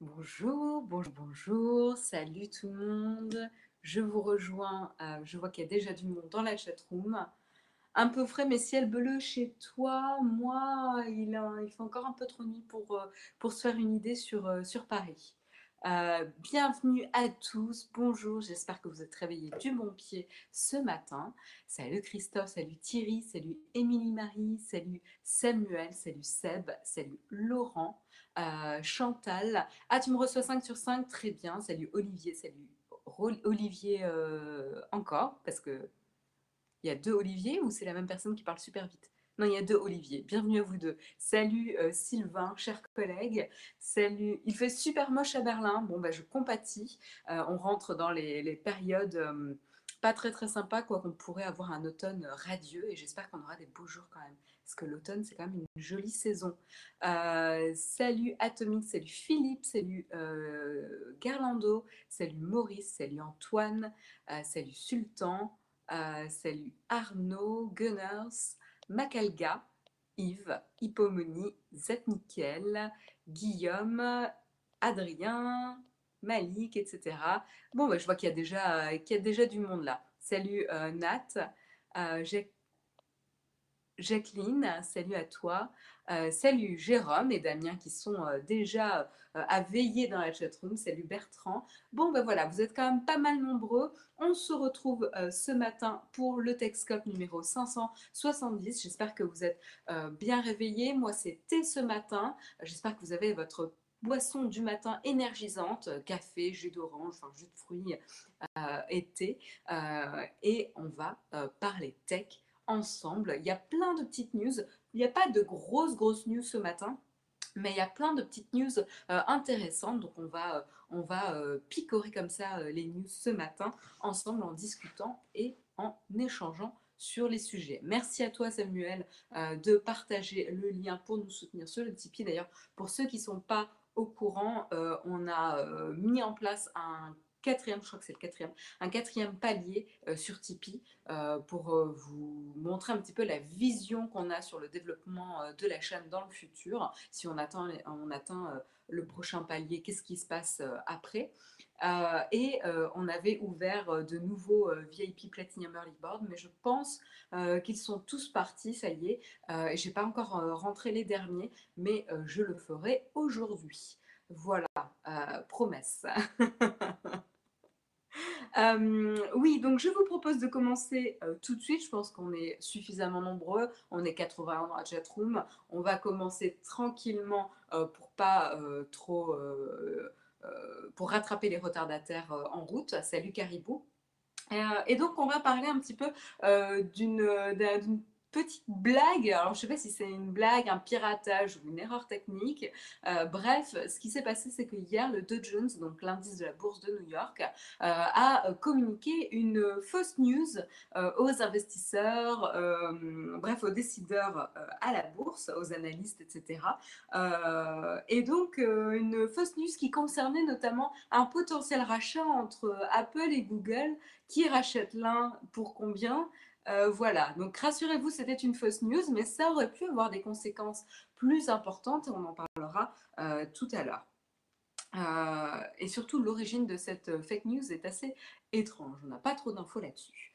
Bonjour, bonjour, bonjour, salut tout le monde. Je vous rejoins, euh, je vois qu'il y a déjà du monde dans la chatroom. Un peu frais, mais ciel bleu chez toi, moi, il, il fait encore un peu trop nuit pour, euh, se faire une idée sur, euh, Paris. bienvenue à tous, bonjour, j'espère que vous êtes réveillés du bon pied ce matin. Salut Christophe, salut Thierry, salut Émilie Marie, salut Samuel, salut Seb, salut Laurent. Chantal. Ah, tu me reçois 5 sur 5, très bien. Salut Olivier, salut Olivier euh, encore, parce que il y a deux Olivier ou c'est la même personne qui parle super vite? Non, il y a deux Olivier. Bienvenue à vous deux. Salut euh, Sylvain, cher collègue. Salut. Il fait super moche à Berlin. Bon, bah, je compatis. Euh, on rentre dans les, les périodes pas très très sympas, quoi qu'on pourrait avoir un automne radieux et j'espère qu'on aura des beaux jours quand même parce que l'automne, c'est quand même une jolie saison. Euh, salut Atomique, salut Philippe, salut euh, Garlando, salut Maurice, salut Antoine, euh, salut Sultan, salut Arnaud, Gunners, Macalga, Yves, Hippomony, Zetnikel, Guillaume, Adrien, Malik, etc. Bon, bah, je vois qu'il y, a déjà, y déjà du monde là. Salut Nat, j'ai Jacqueline, salut à toi. Euh, salut Jérôme et Damien qui sont euh, déjà euh, à veiller dans la chatroom. Salut Bertrand. Bon, ben voilà, vous êtes quand même pas mal nombreux. On se retrouve ce matin pour le Texcope numéro 570. J'espère que vous êtes bien réveillés. Moi, c'était ce matin. J'espère que vous avez votre boisson du matin énergisante, café, jus d'orange, jus de fruits, thé. et on va parler tech ensemble. Il y a plein de petites news. Il n'y a pas de grosses, grosses news ce matin. Mais il y a plein de petites news euh, intéressantes, donc on va, euh, on va euh, picorer comme ça les news ce matin ensemble en discutant et en échangeant sur les sujets. Merci à toi Samuel de partager le lien pour nous soutenir sur le Tipeee. D'ailleurs, pour ceux qui ne sont pas au courant, on a mis en place un quatrième, je crois que c'est le quatrième, un quatrième palier euh, sur Tipeee euh, pour euh, vous montrer un petit peu la vision qu'on a sur le développement de la chaîne dans le futur. Si on atteint, on atteint le prochain palier, qu'est-ce qui se passe après? Et on avait ouvert de nouveaux VIP Platinum Early Board, mais je pense qu'ils sont tous partis, ça y est. et j'ai pas encore rentré les derniers, mais je le ferai aujourd'hui. Voilà, promesse. Euh, oui, donc je vous propose de commencer euh, tout de suite. Je pense qu'on est suffisamment nombreux. On est 81 dans la chatroom. On va commencer tranquillement euh, pour pas trop. pour rattraper les retardataires en route. Salut Caribou. et donc, on va parler un petit peu d'une petite blague, alors je ne sais pas si c'est une blague, un piratage ou une erreur technique. Euh, bref, ce qui s'est passé, c'est que hier, le Dow Jones, donc l'indice de la bourse de New York, euh, a communiqué une fausse news euh, aux investisseurs, bref, aux décideurs à la bourse, aux analystes, etc. et donc, une fausse news qui concernait notamment un potentiel rachat entre Apple et Google. Qui rachète l'un pour combien? Euh, voilà, donc rassurez-vous, c'était une fausse news, mais ça aurait pu avoir des conséquences plus importantes et on en parlera euh, tout à l'heure. Euh, et surtout, l'origine de cette fake news est assez étrange. On n'a pas trop d'infos là-dessus.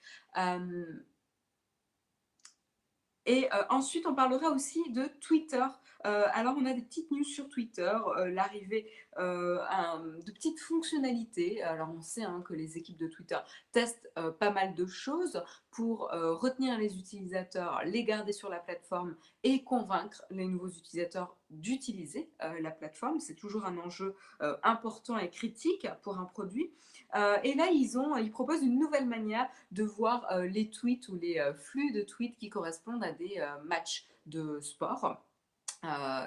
Et ensuite, on parlera aussi de Twitter. alors, on a des petites news sur Twitter, l'arrivée de petites fonctionnalités. Alors, on sait hein, que les équipes de Twitter testent pas mal de choses pour euh, retenir les utilisateurs, les garder sur la plateforme et convaincre les nouveaux utilisateurs d'utiliser euh, la plateforme. C'est toujours un enjeu euh, important et critique pour un produit. Et là, ils, ont, ils proposent une nouvelle manière de voir les tweets ou les flux de tweets qui correspondent à des matchs de sport.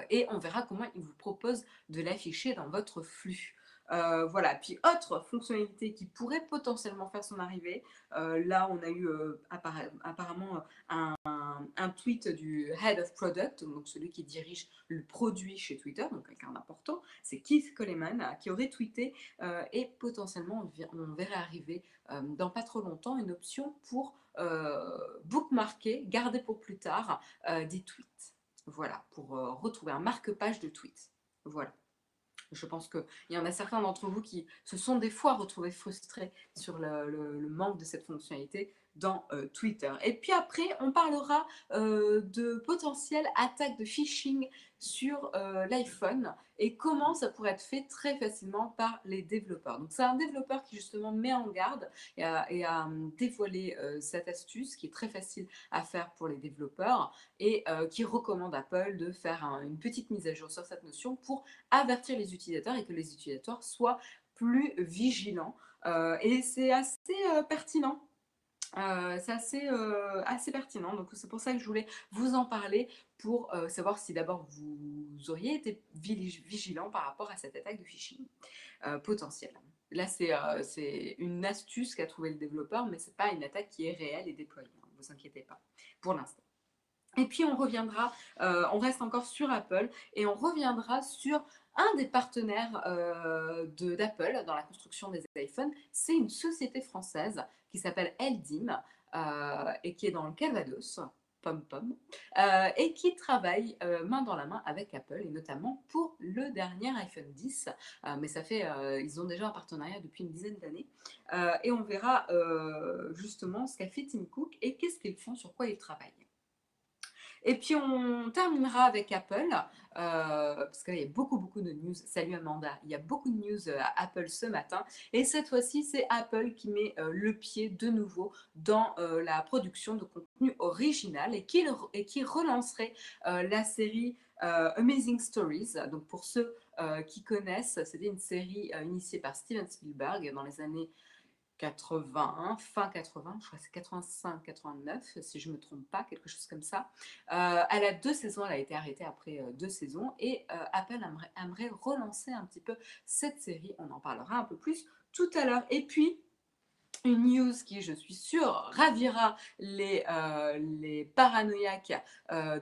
et on verra comment ils vous proposent de l'afficher dans votre flux. Euh, voilà, puis autre fonctionnalité qui pourrait potentiellement faire son arrivée, euh, là on a eu euh, apparemment un, tweet du Head of Product, donc celui qui dirige le produit chez Twitter, donc quelqu'un d'important, c'est Keith Coleman qui aurait tweeté et potentiellement on, verrait arriver dans pas trop longtemps une option pour bookmarker, garder pour plus tard des tweets. Voilà, pour retrouver un marque-page de tweets. Voilà. Je pense qu'il y en a certains d'entre vous qui se sont des fois retrouvés frustrés sur le manque de cette fonctionnalité dans euh, Twitter. Et puis après, on parlera euh, de potentielles attaques de phishing sur euh, l'iPhone et comment ça pourrait être fait très facilement par les développeurs. Donc c'est un développeur qui justement met en garde et a, dévoilé cette astuce qui est très facile à faire pour les développeurs et qui recommande Apple de faire une petite mise à jour sur cette notion pour avertir les utilisateurs et que les utilisateurs soient plus vigilants. et c'est assez pertinent euh, c'est assez, euh, assez pertinent, donc c'est pour ça que je voulais vous en parler pour euh, savoir si d'abord vous auriez été vigilant par rapport à cette attaque de phishing potentielle. Là, c'est une astuce qu'a trouvé le développeur, mais ce n'est pas une attaque qui est réelle et déployée, ne hein, vous inquiétez pas, pour l'instant. Et puis on reviendra, on reste encore sur Apple, et on reviendra sur un des partenaires d'Apple dans la construction des iPhones, c'est une société française qui s'appelle Eldim euh, et qui est dans le Calvados, pom pom, euh, et qui travaille main dans la main avec Apple et notamment pour le dernier iPhone 10. mais ça fait, ils ont déjà un partenariat depuis une dizaine d'années et on verra justement ce qu'a fait Tim Cook et qu'est-ce qu'ils font, sur quoi ils travaillent. Et puis on terminera avec Apple, euh, parce qu'il y a beaucoup, beaucoup de news. Salut Amanda, il y a beaucoup de news euh, à Apple ce matin. Et cette fois-ci, c'est Apple qui met euh, le pied de nouveau dans la production de contenu original et qui, et qui relancerait la série Amazing Stories. Donc pour ceux qui connaissent, c'était une série initiée par Steven Spielberg dans les années 80, fin 80, je crois que c'est 85, 89, si je ne me trompe pas, quelque chose comme ça. Euh, elle a deux saisons, elle a été arrêtée après euh, deux saisons et euh, Apple aimerait, relancer un petit peu cette série. On en parlera un peu plus tout à l'heure. Et puis, une news qui, je suis sûre, ravira les paranoïaques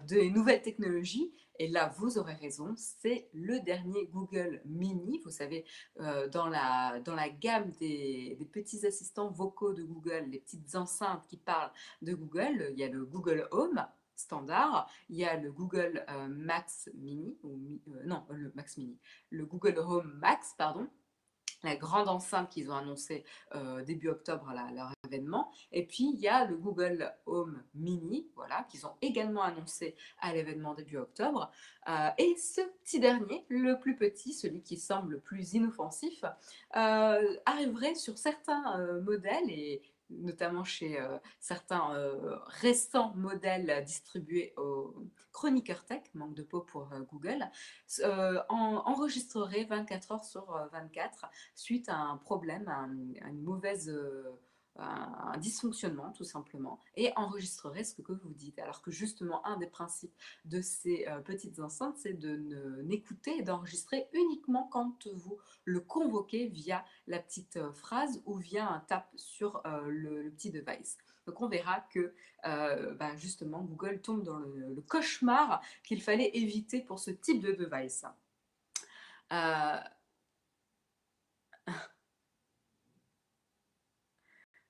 des nouvelles technologies. Et là, vous aurez raison, c'est le dernier Google Mini. Vous savez, euh, dans, la, dans la gamme des, petits assistants vocaux de Google, les petites enceintes qui parlent de Google, il y a le Google Home standard, il y a le Google euh, Max Mini, ou, euh, non, le Max Mini, le Google Home Max, pardon, la grande enceinte qu'ils ont annoncée euh, début octobre à leur événement. Et puis, il y a le Google Home Mini, voilà, qu'ils ont également annoncé à l'événement début octobre. Euh, et ce petit dernier, le plus petit, celui qui semble le plus inoffensif, euh, arriverait sur certains modèles et notamment chez euh, certains euh, récents modèles distribués au Chroniqueur Tech, manque de peau pour euh, Google, enregistrerait 24 heures sur 24 suite à un problème, à une mauvaise un, dysfonctionnement tout simplement et enregistrerait ce que vous dites. Alors que justement, un des principes de ces euh, petites enceintes, c'est de n'écouter et d'enregistrer uniquement quand vous le convoquez via la petite euh, phrase ou via un tap sur euh, le, petit device. Donc on verra que bah, justement Google tombe dans le cauchemar qu'il fallait éviter pour ce type de device.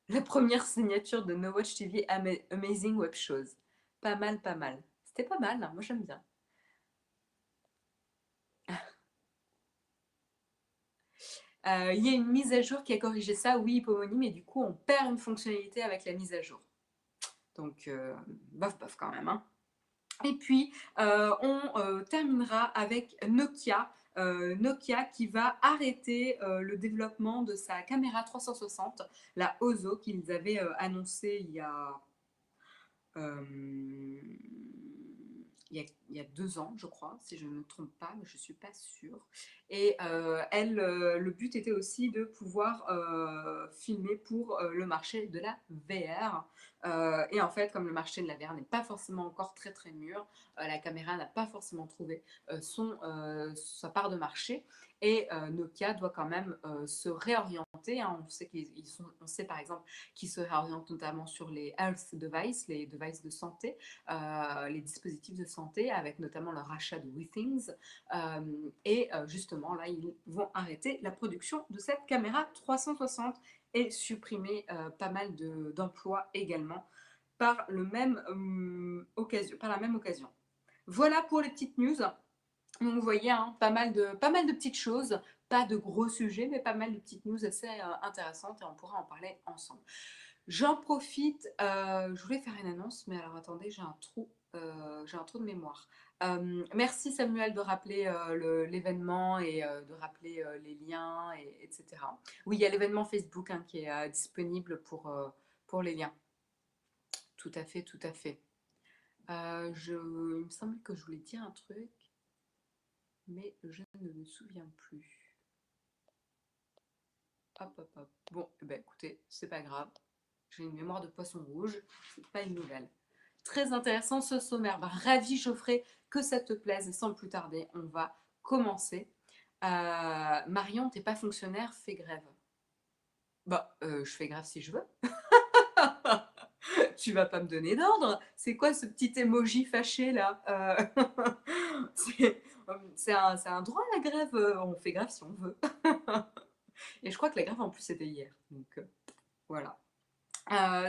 La première signature de No Watch TV Amazing Web Shows. Pas mal, pas mal. C'était pas mal, hein, moi j'aime bien. Euh, il y a une mise à jour qui a corrigé ça, oui, Hypomonie, mais du coup on perd une fonctionnalité avec la mise à jour. Donc, euh, bof, bof quand même. Hein. Et puis, euh, on terminera avec Nokia Nokia qui va arrêter euh, le développement de sa caméra 360, la Ozo, qu'ils avaient euh, annoncé il y a deux ans, je crois, si je ne me trompe pas, mais je ne suis pas sûre. Et euh, euh, le but était aussi de pouvoir euh, filmer pour le marché de la VR. et en fait, comme le marché de la VR n'est pas forcément encore très très mûr, la caméra n'a pas forcément trouvé sa part de marché. Et euh, Nokia doit quand même euh, se réorienter. Hein. On, sait par exemple qu'ils se réorientent notamment sur les health devices, les devices de santé, euh, les dispositifs de santé, avec notamment le rachat de WeThings. et justement, là, ils vont arrêter la production de cette caméra 360 et supprimer pas mal d'emplois également par, occasion, par la même occasion. Voilà pour les petites news. Donc, vous voyez, hein, pas, mal de, pas mal de petites choses, pas de gros sujets, mais pas mal de petites news assez euh, intéressantes et on pourra en parler ensemble. J'en profite, euh, je voulais faire une annonce, mais alors attendez, j'ai un trou, euh, j'ai un trou de mémoire. merci Samuel de rappeler l'événement et de rappeler les liens, et, etc. Oui, il y a l'événement Facebook hein, qui est disponible pour, les liens. Tout à fait, tout à fait. il me semble que je voulais dire un truc mais je ne me souviens plus. Hop, hop, hop. Bon, eh ben, écoutez, c'est pas grave. J'ai une mémoire de poisson rouge, c'est pas une nouvelle. Très intéressant ce sommaire. Bah, ravi Geoffrey que ça te plaise sans plus tarder, on va commencer. Euh, Marion, t'es pas fonctionnaire, fais grève. Bah, euh, je fais grève si je veux. tu vas pas me donner d'ordre. C'est quoi ce petit emoji fâché là euh... C'est un, droit la grève. Euh, on fait grève si on veut. Et je crois que la grève en plus c'était hier. Donc euh, voilà.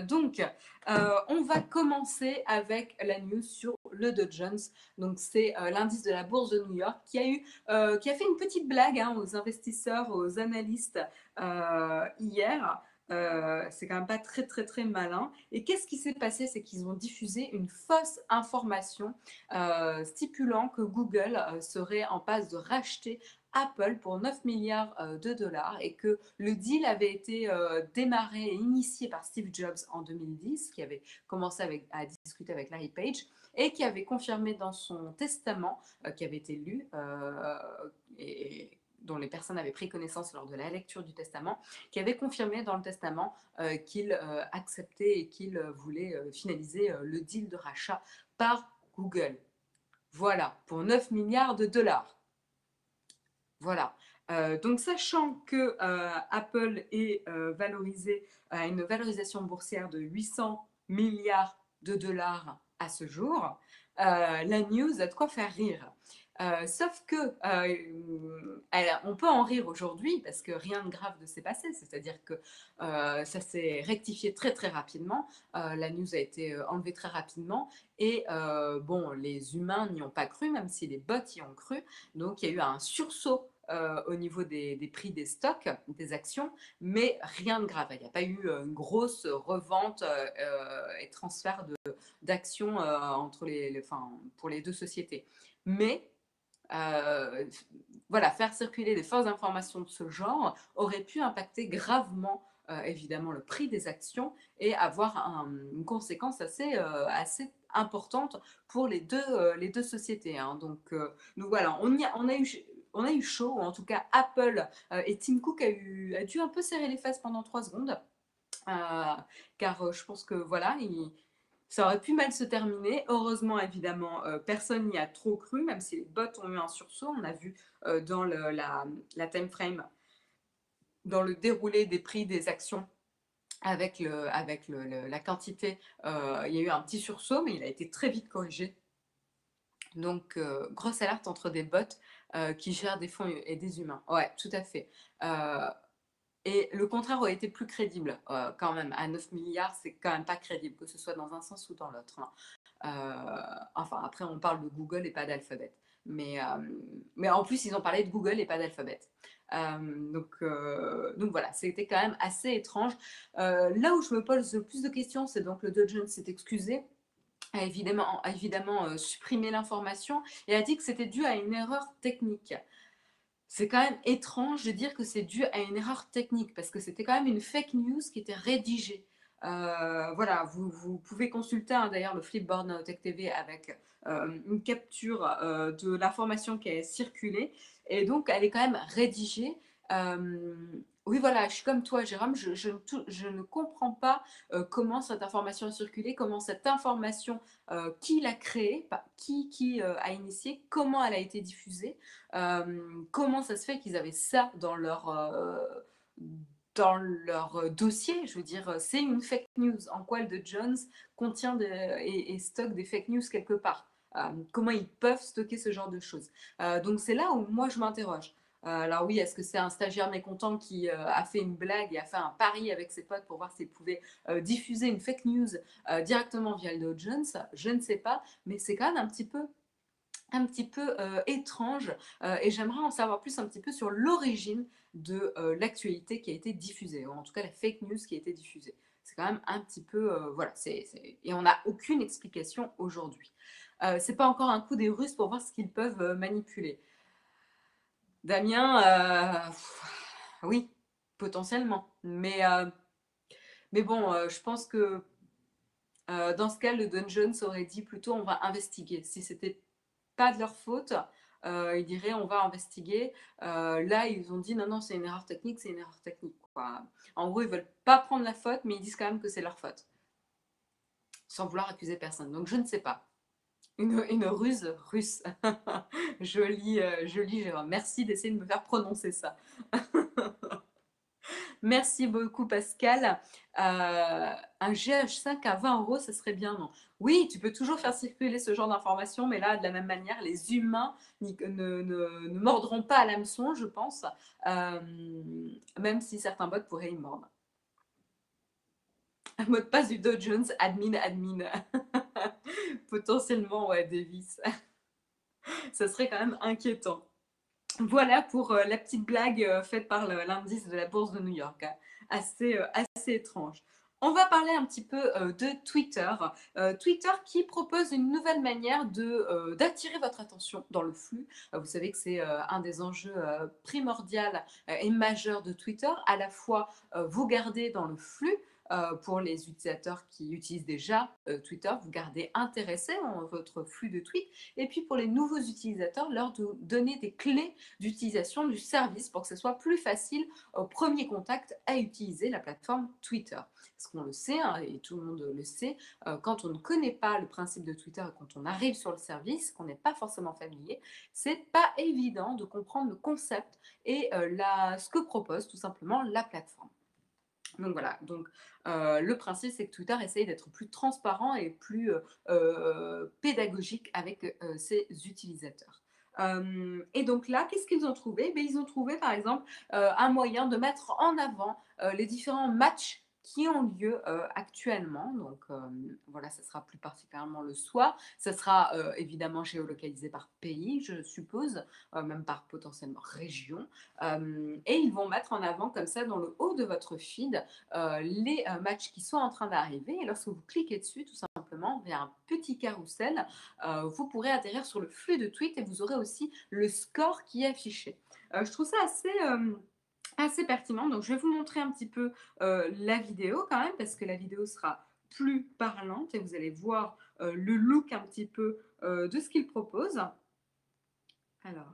Donc, on va commencer avec la news sur le Dow. Donc, c'est l'indice de la bourse de New York qui a eu, qui a fait une petite blague hein, aux investisseurs, aux analystes hier. Euh, c'est quand même pas très très très malin. Et qu'est-ce qui s'est passé? C'est qu'ils ont diffusé une fausse information euh, stipulant que Google euh, serait en passe de racheter Apple pour 9 milliards de dollars et que le deal avait été démarré et initié par Steve Jobs en 2010, qui avait commencé avec, à discuter avec Larry Page et qui avait confirmé dans son testament, qui avait été lu, et dont les personnes avaient pris connaissance lors de la lecture du testament, qui avait confirmé dans le testament euh, qu'il euh, acceptait et qu'il euh, voulait finaliser le deal de rachat par Google. Voilà, pour 9 milliards de dollars. Voilà. donc, sachant que Apple est valorisé à une valorisation boursière de 800 milliards de dollars à ce jour, la news a de quoi faire rire. Euh, sauf que euh, on peut en rire aujourd'hui parce que rien de grave ne s'est passé, c'est-à-dire que euh, ça s'est rectifié très très rapidement, la news a été enlevée très rapidement. Et bon, les humains n'y ont pas cru, même si les bots y ont cru, donc il y a eu un sursaut au niveau des, prix des stocks, des actions, mais rien de grave. Il n'y a pas eu une grosse revente et transfert d'actions les, pour les deux sociétés. Mais euh, voilà, faire circuler des fausses informations de ce genre aurait pu impacter gravement euh, évidemment le prix des actions et avoir une conséquence assez, euh, assez importante pour les deux, les deux sociétés. Hein. Donc, nous voilà, on, a, eu, on a eu chaud, en tout cas Apple et Tim Cook a, eu, a dû un peu serrer les fesses pendant trois secondes. car je pense que voilà, il, ça aurait pu mal se terminer. Heureusement, évidemment, euh, personne n'y a trop cru, même si les bots ont eu un sursaut. On a vu euh, dans le, la, time frame, dans le déroulé des prix des actions, avec, la quantité, euh, il y a eu un petit sursaut, mais il a été très vite corrigé. Donc, grosse alerte entre des bots qui gèrent des fonds et des humains. Ouais, tout à fait. Et le contraire aurait été plus crédible euh, quand même. À 9 milliards, c'est quand même pas crédible, que ce soit dans un sens ou dans l'autre. Hein. Euh, enfin, après, on parle de Google et pas d'Alphabet. Mais, euh, mais en plus, ils ont parlé de Google et pas d'Alphabet. donc, donc voilà, c'était quand même assez étrange. là où je me pose le plus de questions, c'est donc le Jones s'est excusé a évidemment, a évidemment supprimé l'information et a dit que c'était dû à une erreur technique c'est quand même étrange de dire que c'est dû à une erreur technique parce que c'était quand même une fake news qui était rédigée. Euh, voilà, vous, pouvez consulter hein, d'ailleurs le Flipboard Tech TV avec euh, une capture euh, de l'information qui a circulé. Et donc, elle est quand même rédigée. Oui, voilà, je suis comme toi, Jérôme, je, ne comprends pas euh, comment cette information a circulé, comment cette information, euh, qui l'a créée, qui, qui euh, a initié, comment elle a été diffusée, comment ça se fait qu'ils avaient ça dans leur, dans leur dossier. Je veux dire, c'est une fake news. En quoi le de Jones contient et, stocke des fake news quelque part? Comment ils peuvent stocker ce genre de choses? Donc c'est là où moi je m'interroge. Euh, alors oui, est-ce que c'est un stagiaire mécontent qui euh, a fait une blague et a fait un pari avec ses potes pour voir s'il pouvait euh, diffuser une fake news directement via le Dow Jones Je ne sais pas, mais c'est quand même un petit peu un petit peu étrange et j'aimerais en savoir plus un petit peu sur l'origine de l'actualité qui a été diffusée, ou en tout cas la fake news qui a été diffusée. C'est quand même un petit peu, voilà, et on n'a aucune explication aujourd'hui. c'est pas encore un coup des Russes pour voir ce qu'ils peuvent manipuler. Damien, oui, potentiellement, mais mais bon, je pense que dans ce cas, le Dungeon aurait dit plutôt on va investiguer. Si c'était pas de leur faute, euh, ils diraient on va investiguer. Euh, là, ils ont dit non, non, c'est une erreur technique, c'est une erreur technique. En gros, ils veulent pas prendre la faute, mais ils disent quand même que c'est leur faute, sans vouloir accuser personne. Donc, je ne sais pas. Une, ruse russe. joli, euh, joli, Jérôme. Merci d'essayer de me faire prononcer ça. Merci beaucoup, Pascal. Euh, un GH5 à 20 euros, ça serait bien, non? Oui, tu peux toujours faire circuler ce genre d'informations, mais là, de la même manière, les humains ne, mordront pas à l'hameçon, je pense, euh, même si certains bots pourraient y mordre. Un mot de passe du Dow Jones, admin, admin. Potentiellement, ouais, Davis. ça serait quand même inquiétant. Voilà pour euh, la petite blague euh, faite par l'indice de la bourse de New York. Assez, euh, assez étrange. On va parler un petit peu de Twitter. Twitter qui propose une nouvelle manière d'attirer votre attention dans le flux. vous savez que c'est un des enjeux primordiaux et majeurs de Twitter, à la fois vous garder dans le flux, euh, pour les utilisateurs qui utilisent déjà euh, Twitter, vous gardez intéressé en votre flux de tweets. Et puis pour les nouveaux utilisateurs, leur donner des clés d'utilisation du service pour que ce soit plus facile au premier contact à utiliser la plateforme Twitter. Parce qu'on le sait, hein, et tout le monde le sait, euh, quand on ne connaît pas le principe de Twitter et quand on arrive sur le service, qu'on n'est pas forcément familier, c'est pas évident de comprendre le concept et ce que propose tout simplement la plateforme. Donc voilà, donc euh, le principe c'est que Twitter essaye d'être plus transparent et plus euh, euh, pédagogique avec ses utilisateurs. et donc là, qu'est-ce qu'ils ont trouvé? Ben, Ils ont trouvé par exemple un moyen de mettre en avant les différents matchs qui ont lieu euh, actuellement. Donc euh, voilà, ça sera plus particulièrement le soir. Ça sera euh, évidemment géolocalisé par pays, je suppose, même par potentiellement région. et ils vont mettre en avant comme ça dans le haut de votre feed les matchs qui sont en train d'arriver. Et lorsque vous cliquez dessus, tout simplement, via un petit carrousel, vous pourrez atterrir sur le flux de tweets et vous aurez aussi le score qui est affiché. je trouve ça assez assez pertinent. Donc, je vais vous montrer un petit peu euh, la vidéo quand même, parce que la vidéo sera plus parlante et vous allez voir euh, le look un petit peu euh, de ce qu'il propose. Alors,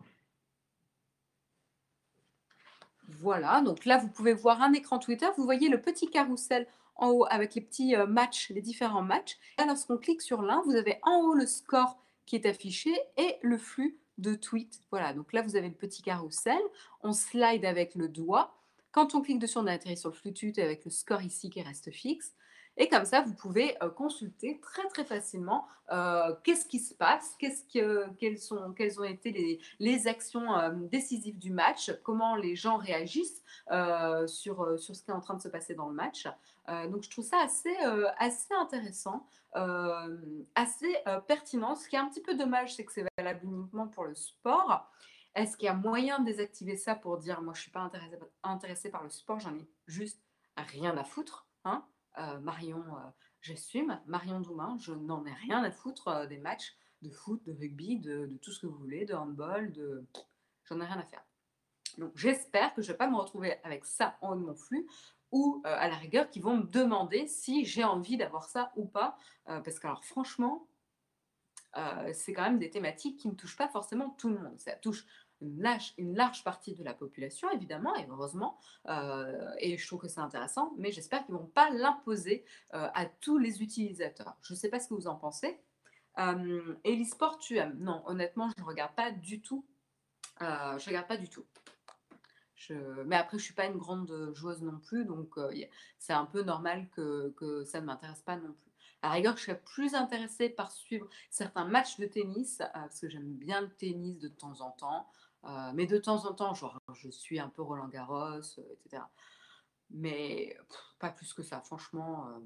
voilà. Donc là, vous pouvez voir un écran Twitter. Vous voyez le petit carrousel en haut avec les petits matchs, les différents matchs. Et lorsqu'on clique sur l'un, vous avez en haut le score qui est affiché et le flux de tweets. Voilà, donc là, vous avez le petit carrousel. On slide avec le doigt. Quand on clique dessus, on atterrit sur le flux avec le score ici qui reste fixe. Et comme ça, vous pouvez euh, consulter très très facilement euh, qu'est-ce qui se passe, qu'est-ce que, quelles, sont, quelles ont été les, les actions euh, décisives du match, comment les gens réagissent sur, sur ce qui est en train de se passer dans le match. Donc je trouve ça assez, assez intéressant, assez pertinent. Ce qui est un petit peu dommage, c'est que c'est valable uniquement pour le sport. Est-ce qu'il y a moyen de désactiver ça pour dire moi je ne suis pas intéressé, intéressé par le sport, j'en ai juste rien à foutre hein euh, Marion, euh, j'assume, Marion Doumain, je n'en ai rien à foutre euh, des matchs de foot, de rugby, de, tout ce que vous voulez, de handball, de... j'en ai rien à faire. Donc j'espère que je ne vais pas me retrouver avec ça en haut de mon flux ou à la rigueur qui vont me demander si j'ai envie d'avoir ça ou pas. parce que alors franchement, c'est quand même des thématiques qui ne touchent pas forcément tout le monde. Ça touche une large, partie de la population, évidemment, et heureusement, euh, et je trouve que c'est intéressant, mais j'espère qu'ils ne vont pas l'imposer euh, à tous les utilisateurs. Je ne sais pas ce que vous en pensez. Euh, et l'e-sport, tu aimes? Non, honnêtement, je ne regarde pas du tout. Euh, je regarde pas du tout. Je... Mais après, je suis pas une grande joueuse non plus, donc c'est un peu normal que, ça ne m'intéresse pas non plus. À rigueur, je serais plus intéressée par suivre certains matchs de tennis, parce que j'aime bien le tennis de temps en temps. Euh, mais de temps en temps, genre, je suis un peu Roland Garros, euh, etc. Mais pas plus que ça, franchement. Euh,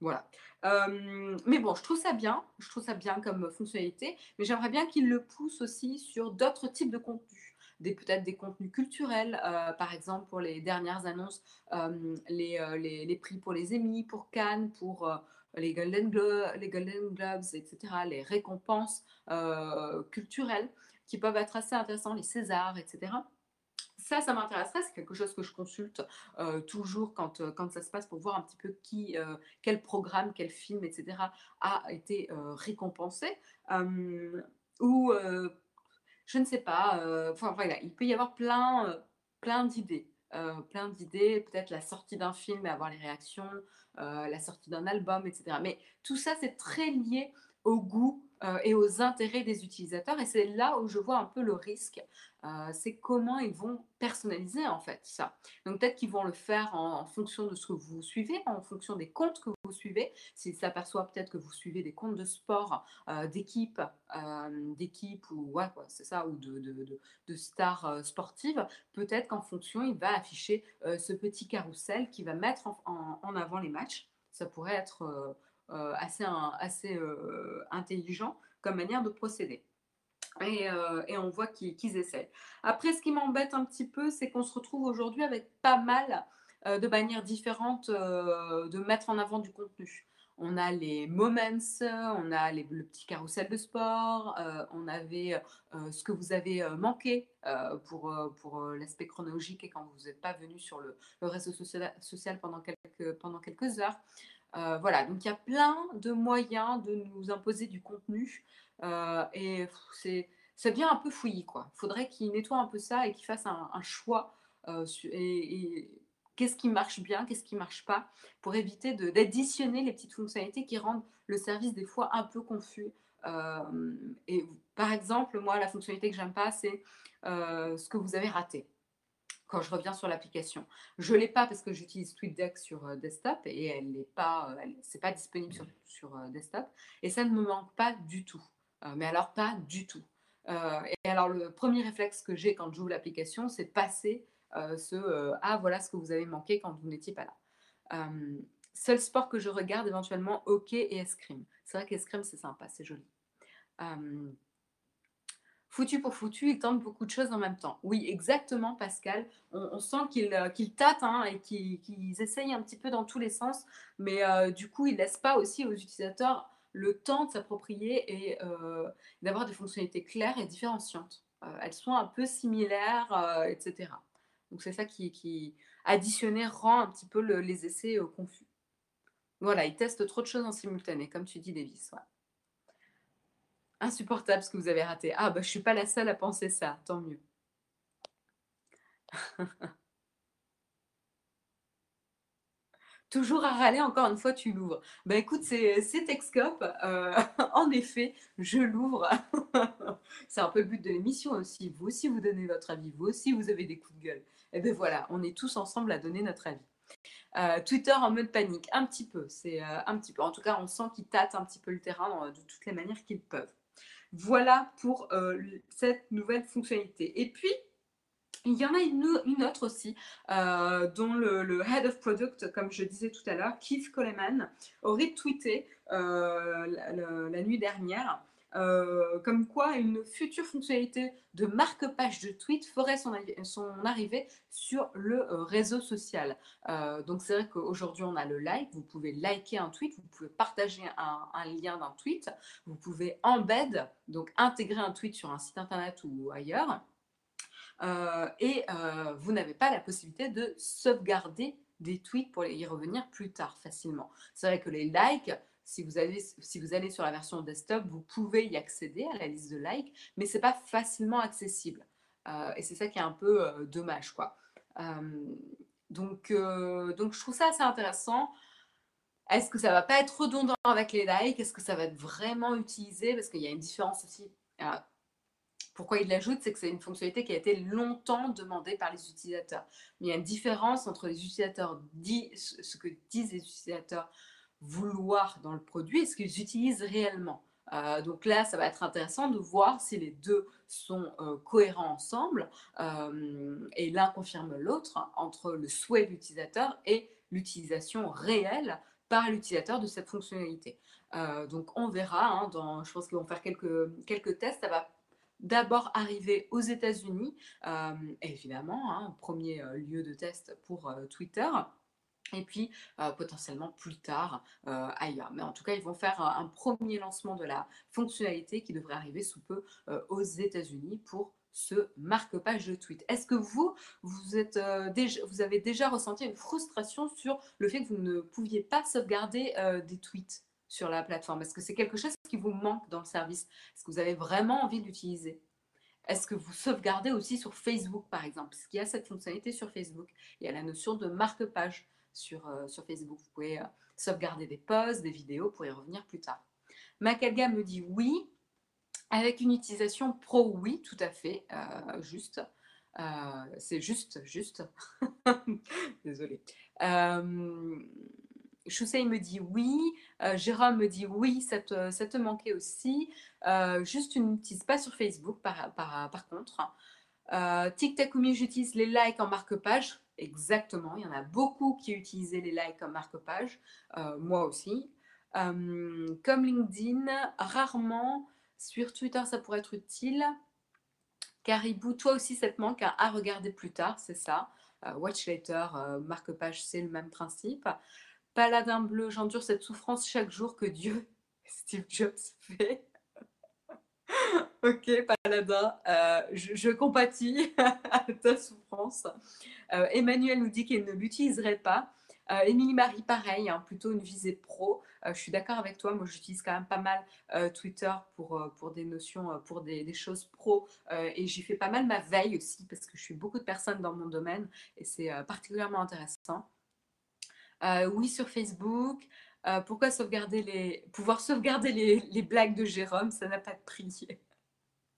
Voilà. Euh, mais bon, je trouve ça bien, je trouve ça bien comme fonctionnalité, mais j'aimerais bien qu'il le pousse aussi sur d'autres types de contenus. Peut-être des contenus culturels, euh, par exemple pour les dernières annonces, euh, les, les, prix pour les Emmy, pour Cannes, pour les, Golden Golden Globes, etc., les récompenses culturelles qui peuvent être assez intéressantes, les Césars, etc ça, ça m'intéresserait. C'est quelque chose que je consulte euh, toujours quand, euh, ça se passe pour voir un petit peu qui, euh, quel programme, quel film, etc. a été récompensé. ou, je ne sais pas, enfin voilà, il peut y avoir plein, plein d'idées. plein d'idées, peut-être la sortie d'un film et avoir les réactions, la sortie d'un album, etc. Mais tout ça, c'est très lié au goût euh, et aux intérêts des utilisateurs. Et c'est là où je vois un peu le risque. Euh, c'est comment ils vont personnaliser en fait ça. Donc peut-être qu'ils vont le faire en, fonction de ce que vous suivez, en fonction des comptes que vous suivez. S'ils s'aperçoivent peut-être que vous suivez des comptes de sport, euh, d'équipe, d'équipe ou ouais, c'est ça, ou de, de, de, stars sportives, peut-être qu'en fonction, il va afficher ce petit carrousel qui va mettre en, en avant les matchs. Ça pourrait être euh, assez, assez euh, intelligent comme manière de procéder. Et, euh, et, on voit qu'ils essaient. Après, ce qui m'embête un petit peu, c'est qu'on se retrouve aujourd'hui avec pas mal de manières différentes de mettre en avant du contenu. On a les moments, on a le petit carrousel de sport, on avait ce que vous avez manqué pour, pour l'aspect chronologique et quand vous n'êtes pas venu sur le, réseau social, social, pendant, quelques, pendant quelques heures. Euh, voilà, donc il y a plein de moyens de nous imposer du contenu euh, et c'est ça devient un peu fouillis quoi. Faudrait qu'il nettoie un peu ça et qu'il fasse un, choix euh, et, qu'est-ce qui marche bien, qu'est-ce qui marche pas, pour éviter d'additionner les petites fonctionnalités qui rendent le service des fois un peu confus. et par exemple, moi, la fonctionnalité que j'aime pas, c'est ce que vous avez raté quand je reviens sur l'application. Je ne l'ai pas parce que j'utilise TweetDeck sur euh, desktop et elle n'est pas, euh, c'est pas disponible sur, euh, desktop. Et ça ne me manque pas du tout. Mais alors pas du tout. et alors le premier réflexe que j'ai quand j'ouvre l'application, c'est passer ce ah voilà ce que vous avez manqué quand vous n'étiez pas là. seul sport que je regarde éventuellement hockey et escrime. C'est vrai qu'escrime c'est sympa, c'est joli foutu pour foutu, ils tentent beaucoup de choses en même temps. Oui, exactement, Pascal. On, sent qu'ils euh, tâtent hein, et qu'ils essayent un petit peu dans tous les sens, mais euh, du coup, ils ne laissent pas aussi aux utilisateurs le temps de s'approprier et euh, d'avoir des fonctionnalités claires et différenciantes. elles sont un peu similaires, etc. Donc c'est ça qui, qui, rend un petit peu les essais confus. Voilà, ils testent trop de choses en simultané, comme tu dis, Davis. Insupportable ce que vous avez raté. Ah, bah, je suis pas la seule à penser ça, tant mieux. Toujours à râler, encore une fois, tu l'ouvres. Ben écoute, c'est Texcope. Euh, en effet, je l'ouvre. c'est un peu le but de l'émission aussi. Vous aussi, vous donnez votre avis. Vous aussi, vous avez des coups de gueule. Et ben voilà, on est tous ensemble à donner notre avis. Euh, Twitter en mode panique, un petit peu. C'est euh, un petit peu. En tout cas, on sent qu'ils tâtent un petit peu le terrain de toutes les manières qu'ils peuvent. Voilà pour cette nouvelle fonctionnalité. Et puis, il y en a une, autre aussi, euh, dont le, Head of Product, comme je disais tout à l'heure, Keith Coleman, aurait tweeté euh, la, nuit dernière euh, comme quoi une future fonctionnalité de marque-page de tweet ferait son, arrivée sur le réseau social. Donc c'est vrai qu'aujourd'hui on a le like, vous pouvez liker un tweet, vous pouvez partager un, lien d'un tweet, vous pouvez embed, donc intégrer un tweet sur un site internet ou ailleurs. Et vous n'avez pas la possibilité de sauvegarder des tweets pour y revenir plus tard facilement. C'est vrai que les likes, si vous, si vous allez sur la version desktop, vous pouvez y accéder à la liste de likes, mais ce n'est pas facilement accessible. Euh, et c'est ça qui est un peu euh, dommage. Quoi. Euh, donc, donc, je trouve ça assez intéressant. Est-ce que ça va pas être redondant avec les likes? Est-ce que ça va être vraiment utilisé? Parce qu'il y a une différence aussi. Pourquoi il l'ajoute C'est que c'est une fonctionnalité qui a été longtemps demandée par les utilisateurs. Mais il y a une différence entre les utilisateurs, ce que disent les utilisateurs vouloir dans le produit et ce qu'ils utilisent réellement. Euh, donc là, ça va être intéressant de voir si les deux sont euh, cohérents ensemble euh, et l'un confirme l'autre entre le souhait de l'utilisateur et l'utilisation réelle par l'utilisateur de cette fonctionnalité. donc on verra, hein, dans, je pense qu'ils vont faire quelques, quelques tests, ça va d'abord arriver aux États-Unis, évidemment, hein, premier lieu de test pour Twitter et puis potentiellement plus tard ailleurs. Mais en tout cas, ils vont faire un, premier lancement de la fonctionnalité qui devrait arriver sous peu aux États-Unis pour ce marque-page de tweet. Est-ce que vous, vous, êtes, déjà, vous avez déjà ressenti une frustration sur le fait que vous ne pouviez pas sauvegarder des tweets? Sur la plateforme? Est-ce que c'est quelque chose qui vous manque dans le service? Est-ce que vous avez vraiment envie d'utiliser? Est-ce que vous sauvegardez aussi sur Facebook, par exemple? Parce qu'il y a cette fonctionnalité sur Facebook. Il y a la notion de marque-page sur, euh, sur Facebook. Vous pouvez euh, sauvegarder des posts, des vidéos pour y revenir plus tard. Macalga me dit oui. Avec une utilisation pro, oui, tout à fait, euh, juste. c'est juste, juste. Désolée. Euh, Choussei me dit oui. Jérôme me dit oui, ça te, ça te manquait aussi. juste, tu n'utilises pas sur Facebook par, par, par contre. TikTok j'utilise les likes en marque-page. Exactement, il y en a beaucoup qui utilisaient les likes comme marque-page, euh, moi aussi. Euh, comme LinkedIn, rarement. Sur Twitter, ça pourrait être utile. Caribou, toi aussi, ça te manque à regarder plus tard, c'est ça. Euh, watch later, marque-page, c'est le même principe. Paladin bleu, j'endure cette souffrance chaque jour que Dieu, Steve Jobs, fait. ok, Paladin, je, je, compatis à ta souffrance. Euh, Emmanuel nous dit qu'il ne l'utiliserait pas. Euh, Émilie Marie, pareil, hein, plutôt une visée pro. Euh, je suis d'accord avec toi. Moi, j'utilise quand même pas mal Twitter pour, pour des notions, pour des, choses pro. et j'y fais pas mal ma veille aussi parce que je suis beaucoup de personnes dans mon domaine et c'est particulièrement intéressant. Oui, sur Facebook. pourquoi sauvegarder les... pouvoir sauvegarder les, les blagues de Jérôme Ça n'a pas de prix.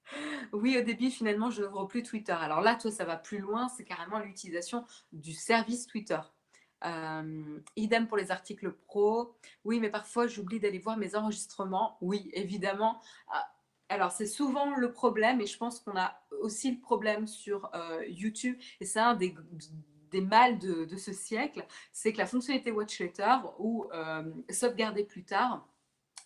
Oui, au début, finalement, je n'ouvre plus Twitter. Alors là, toi, ça va plus loin, c'est carrément l'utilisation du service Twitter. Euh, idem pour les articles pro. Oui, mais parfois, j'oublie d'aller voir mes enregistrements. Oui, évidemment. Ah, alors, c'est souvent le problème, et je pense qu'on a aussi le problème sur euh, YouTube, et c'est un des, des mâles de, ce siècle, c'est que la fonctionnalité Watch Later ou euh, sauvegarder plus tard,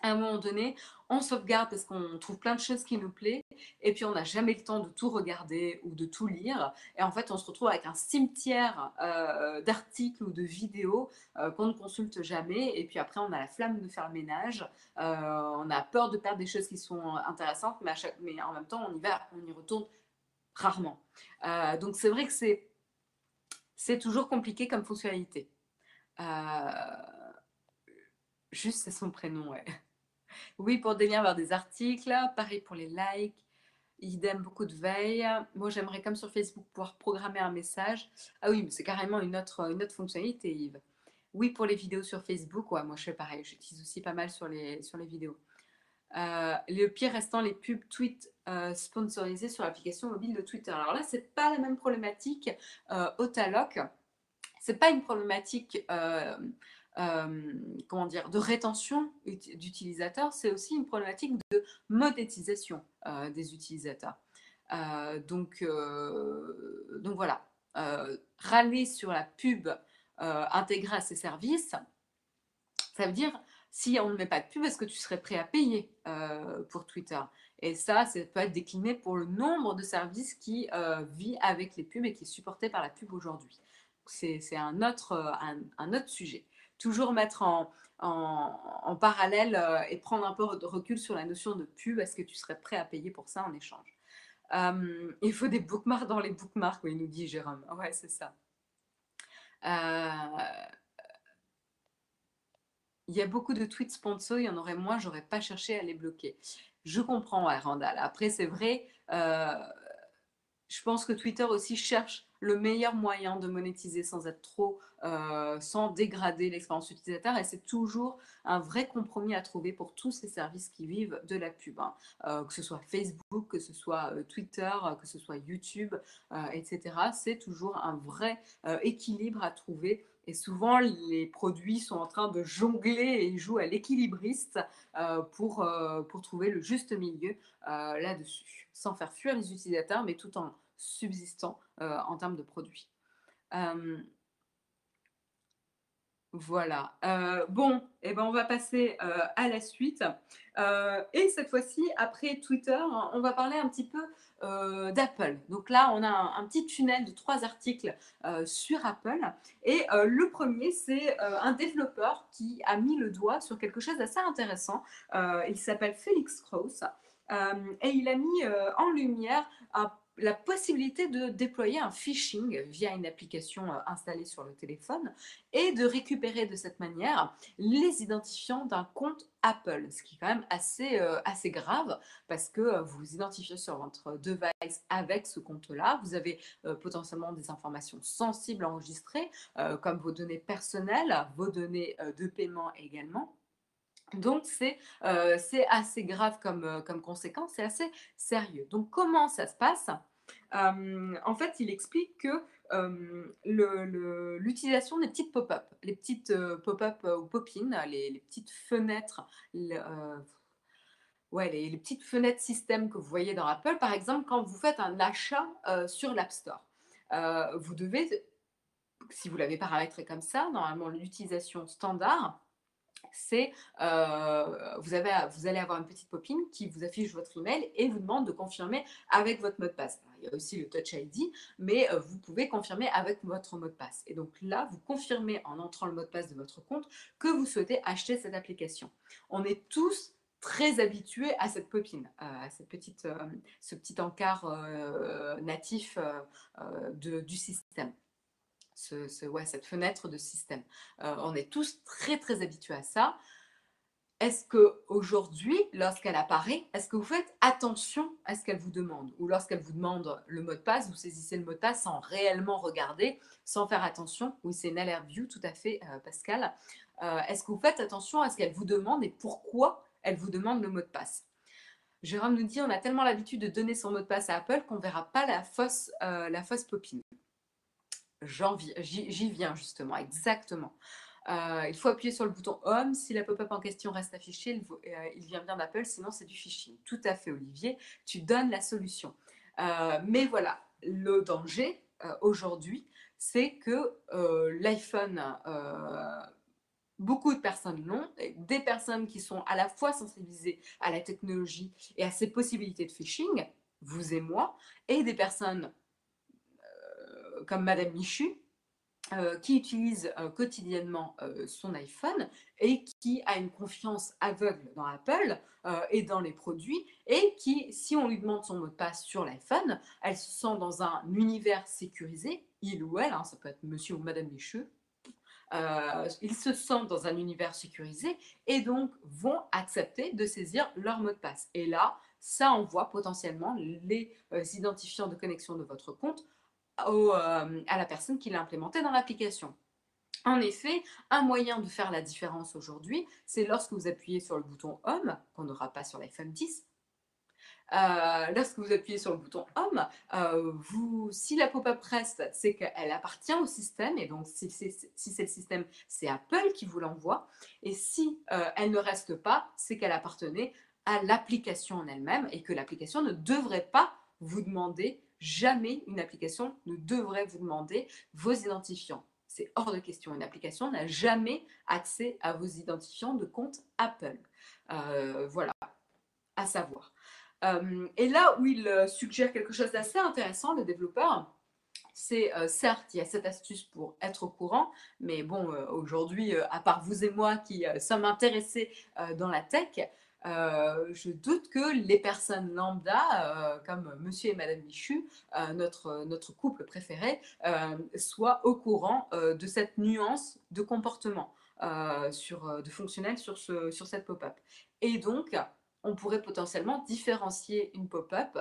à un moment donné, on sauvegarde parce qu'on trouve plein de choses qui nous plaisent, et puis on n'a jamais le temps de tout regarder ou de tout lire. Et en fait, on se retrouve avec un cimetière euh, d'articles ou de vidéos euh, qu'on ne consulte jamais. Et puis après, on a la flamme de faire le ménage. On a peur de perdre des choses qui sont intéressantes, mais, mais en même temps, on y va, on y retourne rarement. donc c'est vrai que c'est c'est toujours compliqué comme fonctionnalité. juste, c'est son prénom, ouais. Oui, pour des liens vers des articles. Pareil pour les likes. Idem, beaucoup de veille. Moi, j'aimerais, comme sur Facebook, pouvoir programmer un message. Ah oui, mais c'est carrément une autre, une fonctionnalité, Yves. Oui, pour les vidéos sur Facebook, ouais, moi je fais pareil. J'utilise aussi pas mal sur les vidéos. Euh, le pire restant les pubs tweets euh, sponsorisés sur l'application mobile de Twitter. Alors là, c'est pas la même problématique euh, au Taloc. C'est pas une problématique euh, comment dire, de rétention d'utilisateurs, c'est aussi une problématique de monétisation des utilisateurs. Donc, donc voilà, râler sur la pub intégrée à ces services, ça veut dire si on ne met pas de pub, est-ce que tu serais prêt à payer pour Twitter? Et ça, ça peut être décliné pour le nombre de services qui vit avec les pubs et qui est supporté par la pub aujourd'hui. C'est un autre, un, autre sujet toujours mettre en, parallèle euh, et prendre un peu de recul sur la notion de pub. Est-ce que tu serais prêt à payer pour ça en échange? Euh, Il faut des bookmarks dans les bookmarks, oui, nous dit Jérôme. Ouais, c'est ça. Euh, il y a beaucoup de tweets sponsors, il y en aurait moins, j'aurais pas cherché à les bloquer. Je comprends, Randall. Après, c'est vrai, je pense que Twitter aussi cherche le meilleur moyen de monétiser sans être trop, euh, sans dégrader l'expérience utilisateur. Et c'est toujours un vrai compromis à trouver pour tous ces services qui vivent de la pub, hein. euh, que ce soit Facebook, que ce soit euh, Twitter, que ce soit YouTube, etc. C'est toujours un vrai équilibre à trouver. Et souvent, les produits sont en train de jongler et jouent à l'équilibriste pour, pour trouver le juste milieu là-dessus, sans faire fuir les utilisateurs, mais tout en subsistant euh, en termes de produits. Euh, Voilà. Euh, bon, et ben, on va passer à la suite. Et cette fois-ci, après Twitter, on va parler un petit peu d'Apple. Donc là, on a un, petit tunnel de trois articles sur Apple. Et le premier, c'est un développeur qui a mis le doigt sur quelque chose d'assez intéressant. il s'appelle Félix Krauss. et il a mis en lumière un la possibilité de déployer un phishing via une application euh, installée sur le téléphone et de récupérer de cette manière les identifiants d'un compte Apple, ce qui est quand même assez, euh, assez grave parce que euh, vous vous identifiez sur votre device avec ce compte-là. Vous avez potentiellement des informations sensibles enregistrées, comme vos données personnelles, vos données de paiement également. Donc, c'est assez grave comme, comme conséquence, c'est assez sérieux. Donc, comment ça se passe? En fait, il explique que l'utilisation des petites pop-up, les petites pop-up ou pop-in, les, petites fenêtres, ouais, les, petites fenêtres système que vous voyez dans Apple, par exemple, quand vous faites un achat sur l'App Store, vous devez, si vous l'avez paramétré comme ça, normalement l'utilisation standard, c'est euh, vous, avez, vous allez avoir une petite popine qui vous affiche votre email et vous demande de confirmer avec votre mot de passe. il y a aussi le Touch ID, mais euh, vous pouvez confirmer avec votre mot de passe. Et donc là, vous confirmez en entrant le mot de passe de votre compte que vous souhaitez acheter cette application. On est tous très habitués à cette popine, euh, à cette petite, ce petit encart natif du système cette fenêtre de système. Euh, on est tous très très habitués à ça. Est-ce que aujourd'hui, lorsqu'elle apparaît, est-ce que vous faites attention à ce qu'elle vous demande? Ou lorsqu'elle vous demande le mot de passe, vous saisissez le mot de passe sans réellement regarder, sans faire attention? Oui, c'est une alert view, tout à fait, euh, Pascal. Euh, est-ce que vous faites attention à ce qu'elle vous demande et pourquoi elle vous demande le mot de passe? Jérôme nous dit on a tellement l'habitude de donner son mot de passe à Apple qu'on ne verra pas la fausse, la fausse popine. J'y viens justement, exactement. Euh, il faut appuyer sur le bouton Home. Si la pop-up en question reste affichée, il, euh, vient bien d'Apple, sinon c'est du phishing. Tout à fait, Olivier. Tu donnes la solution. Euh, mais voilà, le danger aujourd'hui, c'est que l'iPhone, beaucoup de personnes l'ont, des personnes qui sont à la fois sensibilisées à la technologie et à ses possibilités de phishing, vous et moi, et des personnes comme Madame Michu, euh, qui utilise euh, quotidiennement euh, son iPhone et qui a une confiance aveugle dans Apple et dans les produits et qui, si on lui demande son mot de passe sur l'iPhone, elle se sent dans un univers sécurisé, il ou elle, hein, ça peut être monsieur ou madame Michu, ils se sentent dans un univers sécurisé et donc vont accepter de saisir leur mot de passe. Et là, ça envoie potentiellement les identifiants de connexion de votre compte euh, à la personne qui l'a implémenté dans l'application. En effet, un moyen de faire la différence aujourd'hui, c'est lorsque vous appuyez sur le bouton Home, qu'on n'aura pas sur l'iPhone 10. Euh, lorsque vous appuyez sur le bouton Home, euh, vous, si la pop-up reste, c'est qu'elle appartient au système, et donc si c'est le système, c'est Apple qui vous l'envoie. Et si elle ne reste pas, c'est qu'elle appartenait à l'application en elle-même, et que l'application ne devrait pas vous demander jamais une application ne devrait vous demander vos identifiants. C'est hors de question. Une application n'a jamais accès à vos identifiants de compte Apple. Euh, voilà, à savoir. Euh, et là où il euh, suggère quelque chose d'assez intéressant, le développeur, c'est certes, il y a cette astuce pour être au courant, mais bon, aujourd'hui, à part vous et moi qui sommes intéressés dans la tech, euh, je doute que les personnes lambda, euh, comme monsieur et madame Michu, euh, notre, notre couple préféré, soient au courant de cette nuance de comportement sur, de fonctionnel sur, ce, sur cette pop-up. Et donc, on pourrait potentiellement différencier une pop-up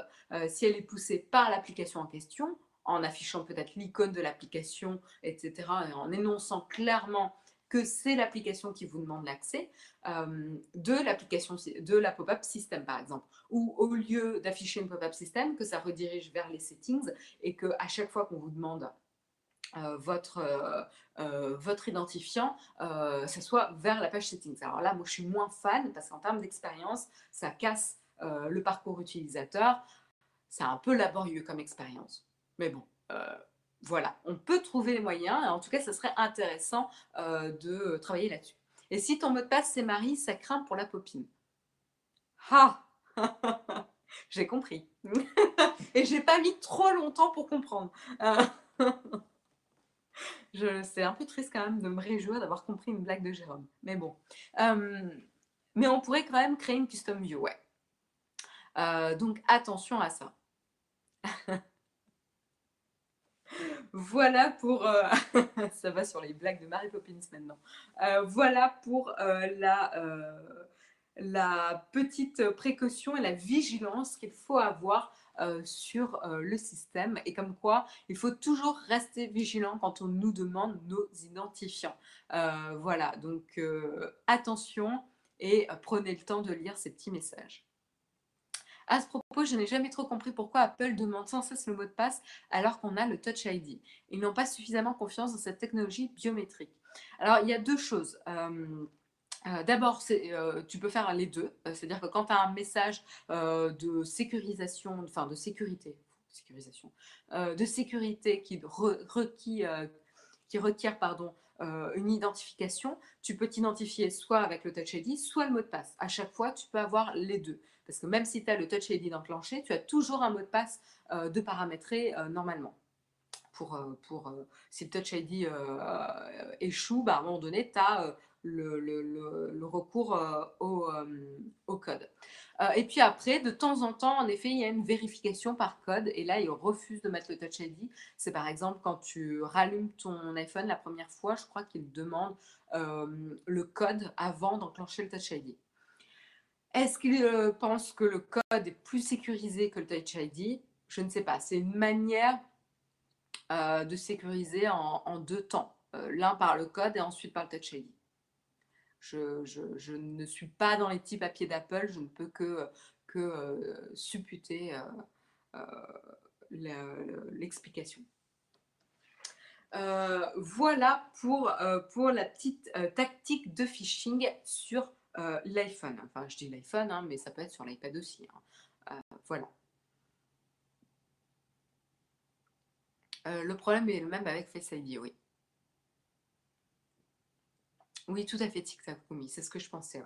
si elle est poussée par l'application en question, en affichant peut-être l'icône de l'application, etc., et en énonçant clairement que c'est l'application qui vous demande l'accès euh, de l'application de la pop-up system par exemple ou au lieu d'afficher une pop-up system que ça redirige vers les settings et que à chaque fois qu'on vous demande euh, votre, euh, votre identifiant, ça soit vers la page settings. Alors là, moi, je suis moins fan parce qu'en termes d'expérience, ça casse le parcours utilisateur. C'est un peu laborieux comme expérience. Mais bon, voilà, on peut trouver les moyens. En tout cas, ce serait intéressant de travailler là-dessus. Et si ton mot de passe c'est Marie, ça craint pour la popine. Ah J'ai compris. Et j'ai pas mis trop longtemps pour comprendre. c'est un peu triste quand même de me réjouir d'avoir compris une blague de Jérôme. Mais bon. Euh, mais on pourrait quand même créer une custom view, ouais. Euh, donc attention à ça. Voilà pour... Euh, ça va sur les blagues de Mary Poppins maintenant. voilà pour la la petite précaution et la vigilance qu'il faut avoir euh, sur euh, le système et comme quoi il faut toujours rester vigilant quand on nous demande nos identifiants. Euh, voilà, donc attention et prenez le temps de lire ces petits messages. À ce propos, je n'ai jamais trop compris pourquoi Apple demande sans cesse le mot de passe alors qu'on a le Touch ID. Ils n'ont pas suffisamment confiance dans cette technologie biométrique. Alors, il y a deux choses. Euh, d'abord, euh, tu peux faire les deux. Euh, c'est-à-dire que quand tu as un message de sécurisation, enfin de sécurité, sécurisation, de sécurité qui, qui requiert pardon, une identification, tu peux t'identifier soit avec le Touch ID, soit le mot de passe. À chaque fois, tu peux avoir les deux. Parce que même si tu as le Touch ID enclenché, tu as toujours un mot de passe de paramétrer normalement. Pour, pour, si le Touch ID échoue, bah, à un moment donné, tu as le, recours euh, euh, au, code. Euh, et puis après, de temps en temps, en effet, il y a une vérification par code. Et là, il refuse de mettre le Touch ID. C'est par exemple quand tu rallumes ton iPhone la première fois, je crois qu'il demande le code avant d'enclencher le Touch ID. Est-ce qu'il pense que le code est plus sécurisé que le Touch ID Je ne sais pas. C'est une manière de sécuriser en, deux temps. L'un par le code et ensuite par le Touch ID. Je, ne suis pas dans les petits papiers d'Apple, je ne peux que, euh, supputer euh, euh, l'explication. voilà pour, pour la petite tactique de phishing sur l'iPhone. Enfin, je dis l'iPhone, hein, mais ça peut être sur l'iPad aussi. Hein. voilà. le problème est le même avec Face ID, oui. Oui, tout à fait, Tiktakumi, c'est ce que je pensais.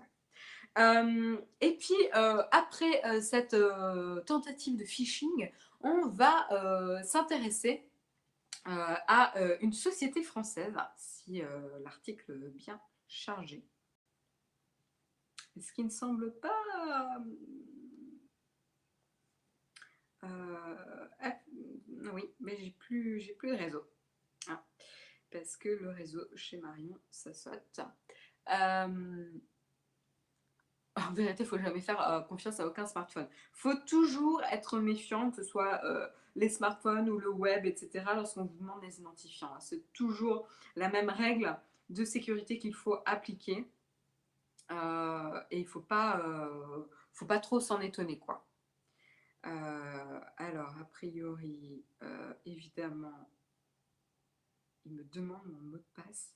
Euh, et puis, euh, après euh, cette tentative de phishing, on va s'intéresser à une société française, si l'article bien charger. Ce qui ne semble pas... oui, mais j'ai plus, plus de réseau. Ah parce que le réseau chez Marion, ça saute. Euh, en vérité, il faut jamais faire euh, confiance à aucun smartphone. Il faut toujours être méfiant, que ce soit euh, les smartphones ou le web, etc., lorsqu'on vous demande les identifiants. C'est toujours la même règle de sécurité qu'il faut appliquer. Et il ne faut pas, faut pas trop s'en étonner. quoi. alors, a priori, évidemment, il me demande mon mot de passe.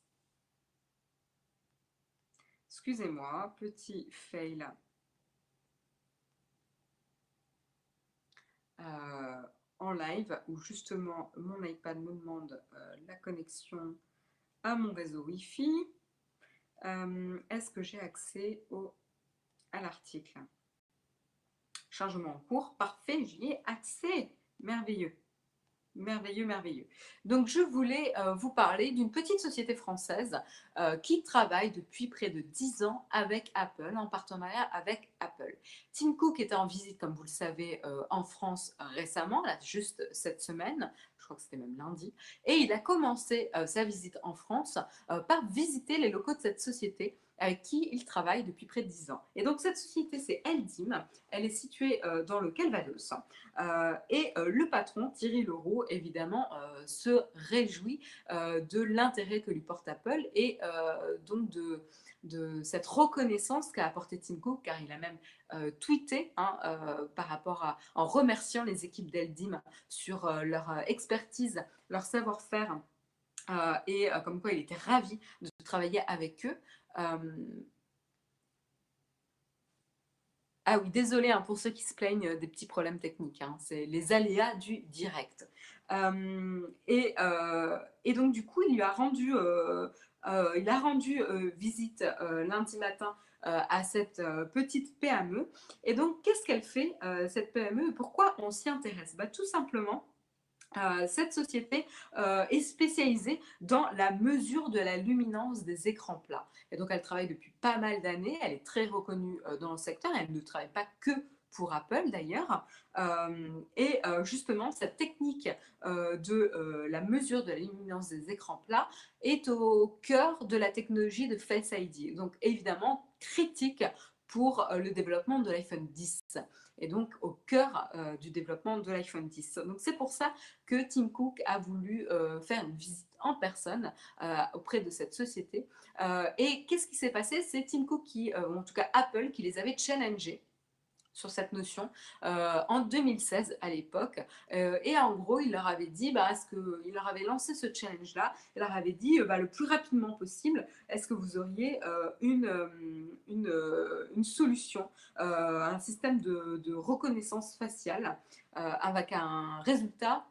Excusez-moi, petit fail. Euh, en live où justement mon iPad me demande euh, la connexion à mon réseau Wi-Fi. Euh, est-ce que j'ai accès au, à l'article? Chargement en cours, parfait, j'y ai accès. Merveilleux. Merveilleux, merveilleux. Donc, je voulais euh, vous parler d'une petite société française euh, qui travaille depuis près de 10 ans avec Apple, en partenariat avec Apple. Tim Cook était en visite, comme vous le savez, euh, en France récemment, là, juste cette semaine. Je crois que c'était même lundi. Et il a commencé sa visite en France par visiter les locaux de cette société avec qui il travaille depuis près de 10 ans. Et donc cette société, c'est Eldim. Elle est située euh, dans le Calvados. Euh, et euh, le patron, Thierry Leroux, évidemment, se réjouit de l'intérêt que lui porte Apple et donc de, cette reconnaissance qu'a apporté Tim Cook, car il a même tweeté hein, en remerciant les équipes d'Eldim sur leur expertise, leur savoir-faire. et comme quoi il était ravi de travailler avec eux. Euh, ah oui, désolé hein, pour ceux qui se plaignent des petits problèmes techniques. Hein. c'est les aléas du direct. et, et, donc, du coup, il lui a rendu, il a rendu visite lundi matin à cette petite PME. Et donc, qu'est-ce qu'elle fait, cette PME Pourquoi on s'y intéresse? Bah, Tout simplement euh, cette société euh, est spécialisée dans la mesure de la luminance des écrans plats. Et donc, elle travaille depuis pas mal d'années. Elle est très reconnue euh, dans le secteur. Elle ne travaille pas que pour Apple d'ailleurs. et justement, cette technique de la mesure de la luminance des écrans plats est au cœur de la technologie de Face ID. Donc, évidemment, critique pour le développement de l'iPhone 10 et donc au cœur euh, du développement de l'iPhone 10. Donc c'est pour ça que Tim Cook a voulu euh, faire une visite en personne euh, auprès de cette société. et qu'est-ce qui s'est passé? C'est Tim Cook qui, ou en tout cas Apple, qui les avait challengés sur cette notion en 2016 à l'époque. Et en gros, il leur avait dit, bah, est-ce que, il leur avait lancé ce challenge-là, il leur avait dit bah, le plus rapidement possible, est-ce que vous auriez une, une, une, solution, un système de, reconnaissance faciale avec un résultat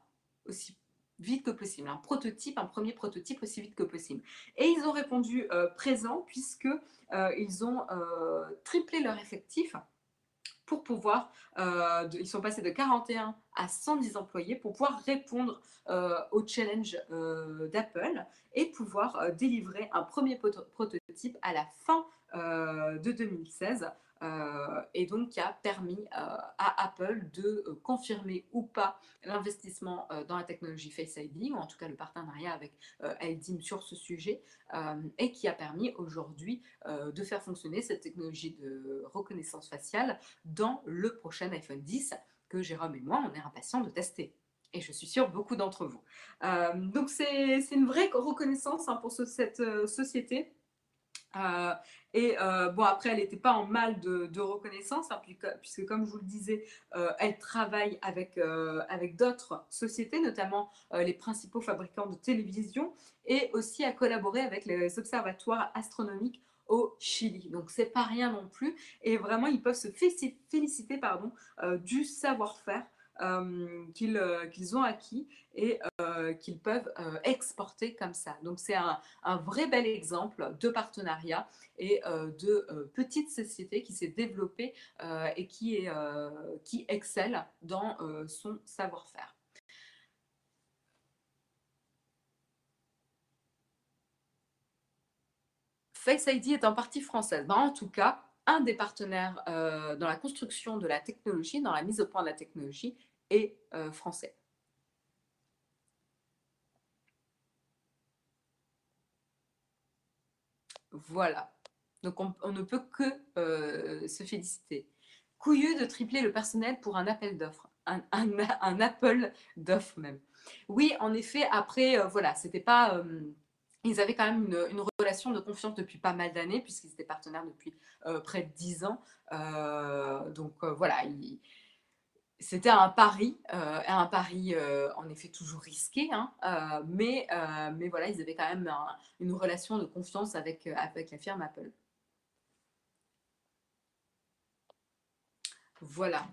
aussi vite que possible, un prototype, un premier prototype aussi vite que possible. Et ils ont répondu présent puisque ils ont triplé leur effectif pour pouvoir, euh, ils sont passés de 41 à 110 employés pour pouvoir répondre euh, au challenge euh, d'Apple et pouvoir délivrer un premier prototype à la fin de 2016 euh, et donc qui a permis euh, à Apple de euh, confirmer ou pas l'investissement dans la technologie Face ID, ou en tout cas le partenariat avec LDIM sur ce sujet, et qui a permis aujourd'hui de faire fonctionner cette technologie de reconnaissance faciale dans le prochain iPhone 10 que Jérôme et moi, on est impatients de tester et je suis sûre beaucoup d'entre vous. donc c'est une vraie reconnaissance hein, pour cette société euh, et euh, bon, après, elle n'était pas en mal de, reconnaissance, hein, puisque, comme je vous le disais, euh, elle travaille avec, avec d'autres sociétés, notamment les principaux fabricants de télévision, et aussi à collaborer avec les observatoires astronomiques au Chili. Donc, c'est pas rien non plus. Et vraiment, ils peuvent se féliciter pardon, du savoir-faire euh, euh, qu'ils ont acquis et euh, qu'ils peuvent exporter comme ça. Donc c'est un, vrai bel exemple de partenariat et de petite société qui s'est développée et qui excelle dans son savoir-faire. Face ID est en partie française. Ben, en tout cas, un des partenaires euh, dans la construction de la technologie, dans la mise au point de la technologie, est euh, français. Voilà. Donc on, ne peut que euh, se féliciter. Couilleux de tripler le personnel pour un appel d'offres. Un, un, d'offres même. Oui, en effet, après, voilà, c'était pas ils avaient quand même une, relation de confiance depuis pas mal d'années, puisqu'ils étaient partenaires depuis euh, près de 10 ans. Euh, donc euh, voilà, c'était un pari, un pari en effet toujours risqué, hein, mais, mais voilà, ils avaient quand même une relation de confiance avec, avec la firme Apple. Voilà.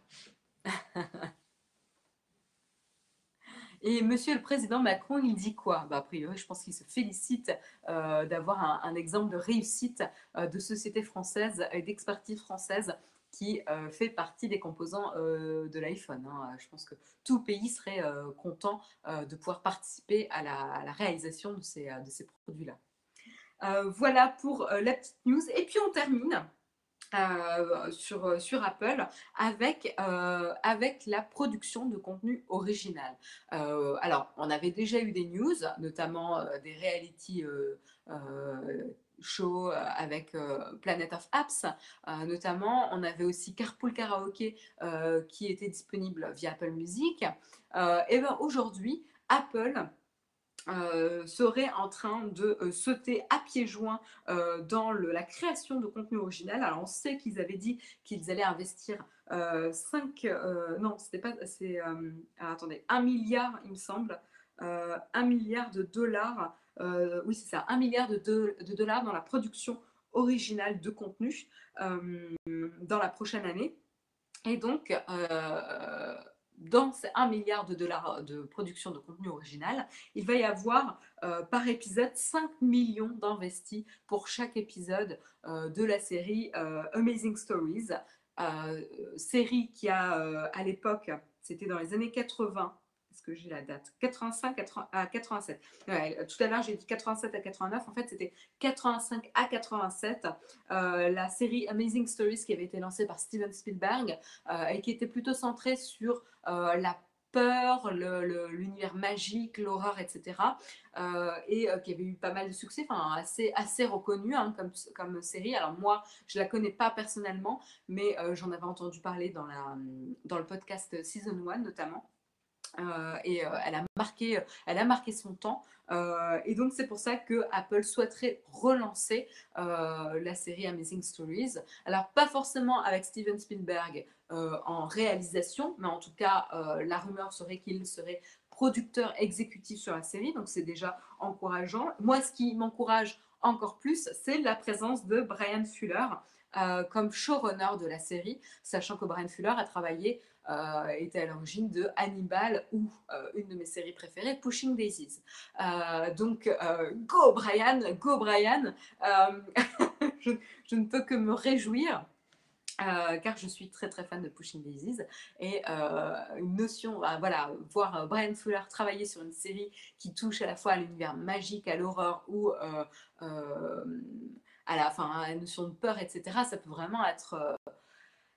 Et monsieur le président Macron, il dit quoi? Bah, A priori, je pense qu'il se félicite euh, d'avoir un, exemple de réussite euh, de société française et d'expertise française qui euh, fait partie des composants de l'iPhone. Hein. Je pense que tout pays serait content de pouvoir participer à la, réalisation de ces, de ces produits-là. voilà pour la petite news. Et puis on termine euh, sur, euh, sur Apple avec, euh, avec la production de contenu original. alors, on avait déjà eu des news, notamment des reality shows avec Planet of Apps, notamment. On avait aussi Carpool Karaoke qui était disponible via Apple Music. et bien aujourd'hui, Apple euh, serait en train de euh, sauter à pieds joints euh, dans la création de contenu original. Alors on sait qu'ils avaient dit qu'ils allaient investir 5, non c'était pas, c'est, attendez, 1 milliard il me semble, 1 milliard de dollars, oui c'est ça, 1 milliard de, dollars dans la production originale de contenu dans la prochaine année. Et donc dans ces 1 milliard de dollars de production de contenu original, il va y avoir par épisode 5 millions d'investis pour chaque épisode de la série Amazing Stories, série qui a à l'époque, c'était dans les années 80, est-ce que j'ai la date 85 à 87. tout à l'heure, j'ai dit 87 à 89. En fait, c'était 85 à 87. Euh, la série Amazing Stories qui avait été lancée par Steven Spielberg euh, et qui était plutôt centrée sur euh, la peur, l'univers magique, l'horreur, etc. et qui avait eu pas mal de succès, enfin assez, assez reconnu hein, comme, comme série. Alors moi, je la connais pas personnellement, mais j'en avais entendu parler dans, la, dans le podcast Season 1 notamment. Euh, et euh, elle, a marqué, elle a marqué son temps. Euh, et donc, c'est pour ça que Apple souhaiterait relancer la série Amazing Stories. Alors, pas forcément avec Steven Spielberg en réalisation, mais en tout cas, la rumeur serait qu'il serait producteur exécutif sur la série. Donc, c'est déjà encourageant. Moi, ce qui m'encourage encore plus, c'est la présence de Brian Fuller. Comme showrunner de la série, sachant que Brian Fuller a travaillé euh, était à l'origine de Hannibal ou euh, une de mes séries préférées, Pushing Daisies. Euh, donc, go Brian, go Brian. je, ne peux que me réjouir. car je suis très très fan de Pushing Daisies et une notion, voilà, voir Brian Fuller travailler sur une série qui touche à la fois à l'univers magique, à l'horreur ou à la, fin, à la notion de peur, etc. Ça peut vraiment être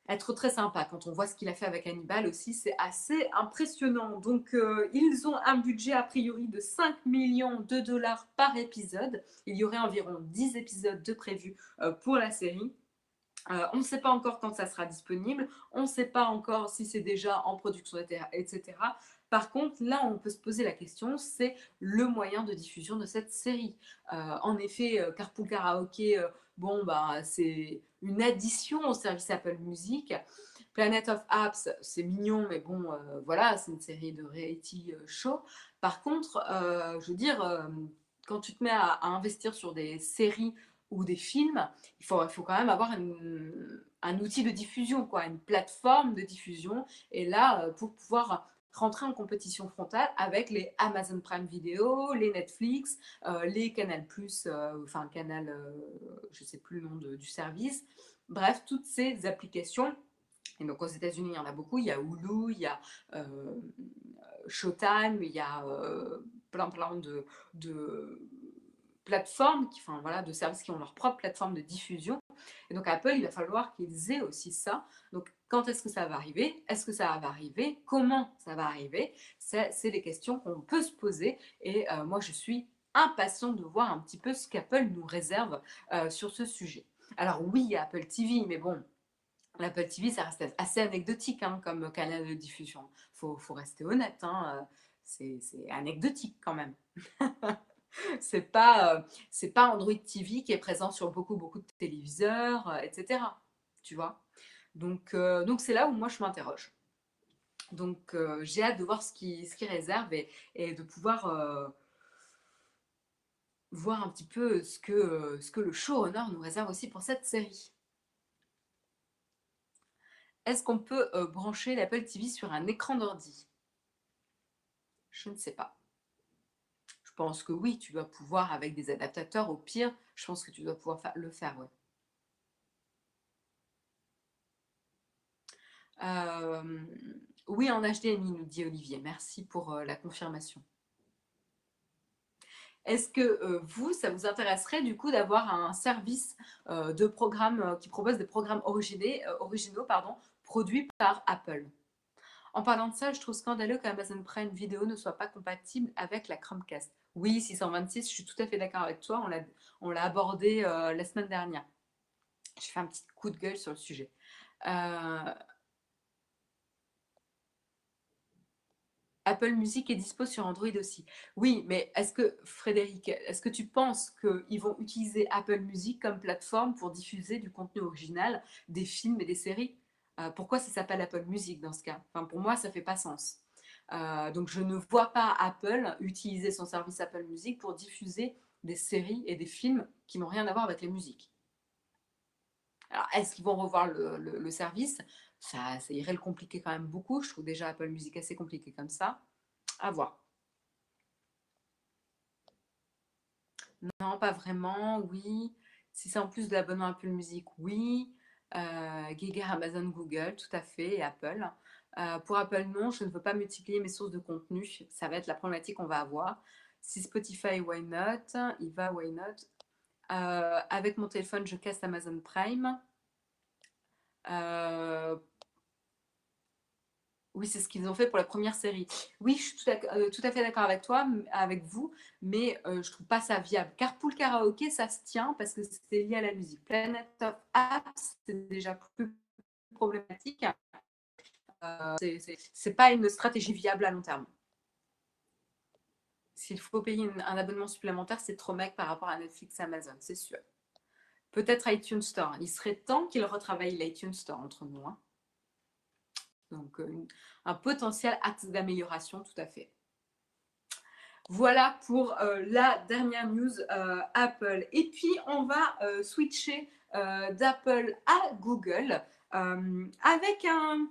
être très sympa. Quand on voit ce qu'il a fait avec Hannibal aussi, c'est assez impressionnant. Donc, euh, ils ont un budget a priori de 5 millions de dollars par épisode. Il y aurait environ 10 épisodes de prévus euh, pour la série. Euh, on ne sait pas encore quand ça sera disponible. On ne sait pas encore si c'est déjà en production, etc. Par contre, là, on peut se poser la question, c'est le moyen de diffusion de cette série. en effet, Carpool Karaoke, bon, bah, c'est une addition au service Apple Music. Planet of Apps, c'est mignon, mais bon, euh, voilà, c'est une série de reality euh, show. Par contre, euh, je veux dire, quand tu te mets à, investir sur des séries ou des films, il faut, il faut quand même avoir un outil de diffusion, quoi, une plateforme de diffusion. Et là, pour pouvoir rentrer en compétition frontale avec les Amazon Prime Video, les Netflix, euh, les Canal Plus, euh, enfin Canal, euh, je ne sais plus le nom du service. Bref, toutes ces applications. Et donc aux États-Unis, il y en a beaucoup. Il y a Hulu, il y a Showtime, il y a plein plein de, plateformes, enfin voilà, de services qui ont leur propre plateforme de diffusion. Et donc Apple, il va falloir qu'ils aient aussi ça. Donc quand est-ce que ça va arriver? Est-ce que ça va arriver? Comment ça va arriver? C'est les questions qu'on peut se poser. Et euh, moi, je suis impatiente de voir un petit peu ce qu'Apple nous réserve euh, sur ce sujet. Alors oui, Apple TV, mais bon, l'Apple TV, ça reste assez anecdotique hein, comme canal de diffusion. Il faut, rester honnête, hein, euh, c'est anecdotique quand même. c'est pas, c'est pas Android TV qui est présent sur beaucoup, beaucoup de téléviseurs, etc. Tu vois donc, euh, donc c'est là où moi je m'interroge. Donc euh, j'ai hâte de voir ce qui, ce réserve et, de pouvoir euh, voir un petit peu ce que, ce que le showrunner nous réserve aussi pour cette série. Est-ce qu'on peut brancher l'Apple TV sur un écran d'ordi? Je ne sais pas. Je pense que oui, tu dois pouvoir avec des adaptateurs. Au pire, je pense que tu dois pouvoir le faire. Euh, oui, en HDMI, nous dit Olivier. Merci pour euh, la confirmation. Est-ce que euh, vous, ça vous intéresserait du coup d'avoir un service de programme qui propose des programmes originaux produits par Apple? En parlant de ça, je trouve scandaleux qu'Amazon Prime Video ne soit pas compatible avec la Chromecast. Oui, 626, je suis tout à fait d'accord avec toi. On l'a abordé la semaine dernière. Je fais un petit coup de gueule sur le sujet. Apple Music est dispo sur Android aussi. Oui, mais est-ce que, Frédéric, est-ce que tu penses qu'ils vont utiliser Apple Music comme plateforme pour diffuser du contenu original, des films et des séries? Euh, Pourquoi ça s'appelle Apple Music dans ce cas? Enfin, Pour moi, ça ne fait pas sens. Euh, donc, je ne vois pas Apple utiliser son service Apple Music pour diffuser des séries et des films qui n'ont rien à voir avec les musiques. Alors, est-ce qu'ils vont revoir le, service? Ça, irait le compliquer quand même beaucoup. Je trouve déjà Apple Music assez compliqué comme ça. À voir. Non, pas vraiment, oui. Si c'est en plus de l'abonnement Apple Music, oui. Euh, Amazon, Google, tout à fait, et Apple. Euh, pour Apple, non, je ne veux pas multiplier mes sources de contenu. Ça va être la problématique qu'on va avoir. Si Spotify, why not? Il va, why not? Euh, Avec mon téléphone, je casse Amazon Prime. Euh, oui, c'est ce qu'ils ont fait pour la première série. Oui, je suis tout à, fait d'accord avec toi, avec vous, mais je je trouve pas ça viable. Car pour le karaoké, ça se tient parce que c'est lié à la musique. Planet of Apps, c'est déjà plus problématique. Euh, c'est pas une stratégie viable à long terme. S'il faut payer un abonnement supplémentaire, c'est trop mec par rapport à Netflix Amazon, c'est sûr. Peut-être iTunes Store. Il serait temps qu'il retravaille l'iTunes Store entre nous. Hein. Donc, euh, un potentiel axe d'amélioration, tout à fait. Voilà pour euh, la dernière news Apple. Et puis, on va switcher d'Apple à Google avec un,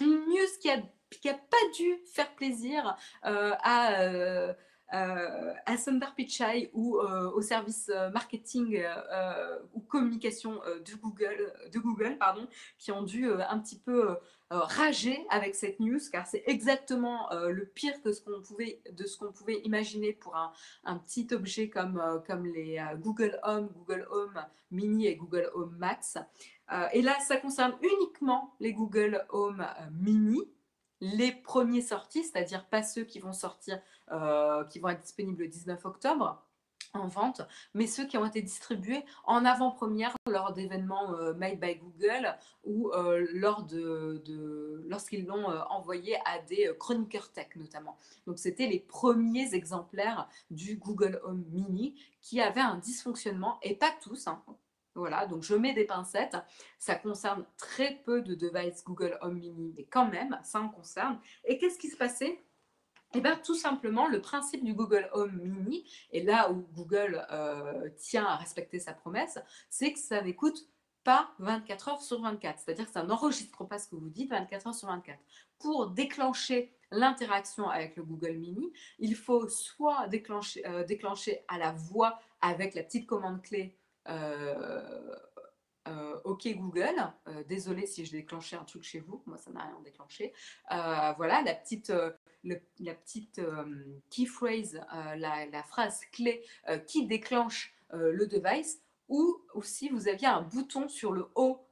une news qui a, qui a pas dû faire plaisir euh, à, euh, euh, Sundar Pichai ou au service marketing ou communication de Google, qui ont dû un petit peu rager avec cette news car c'est exactement le pire que ce qu'on pouvait, de ce qu'on pouvait imaginer pour un, petit objet comme les Google Home, Google Home Mini et Google Home Max. Euh, et là, ça concerne uniquement les Google Home euh, Mini, les premiers sortis, c'est-à-dire pas ceux qui vont sortir, euh, qui vont être disponibles le 19 octobre en vente, mais ceux qui ont été distribués en avant-première lors d'événements made by Google ou lorsqu'ils l'ont envoyé à des chroniqueurs tech notamment. Donc c'était les premiers exemplaires du Google Home Mini qui avaient un dysfonctionnement, et pas tous, hein, voilà, donc je mets des pincettes. Ça concerne très peu de devices Google Home Mini, mais quand même, ça en concerne. Et qu'est-ce qui se passait? Eh bien, tout simplement, le principe du Google Home Mini, et là où Google euh, tient à respecter sa promesse, c'est que ça n'écoute pas 24 heures sur 24. C'est-à-dire que ça n'enregistre pas ce que vous dites 24 heures sur 24. Pour déclencher l'interaction avec le Google Mini, il faut soit déclencher, euh, déclencher à la voix avec la petite commande clé euh, euh, OK Google, euh, désolé si je déclenchais un truc chez vous, moi ça n'a rien déclenché. voilà la petite, la petite key phrase, la, phrase clé qui déclenche le device, ou aussi vous aviez un bouton sur le haut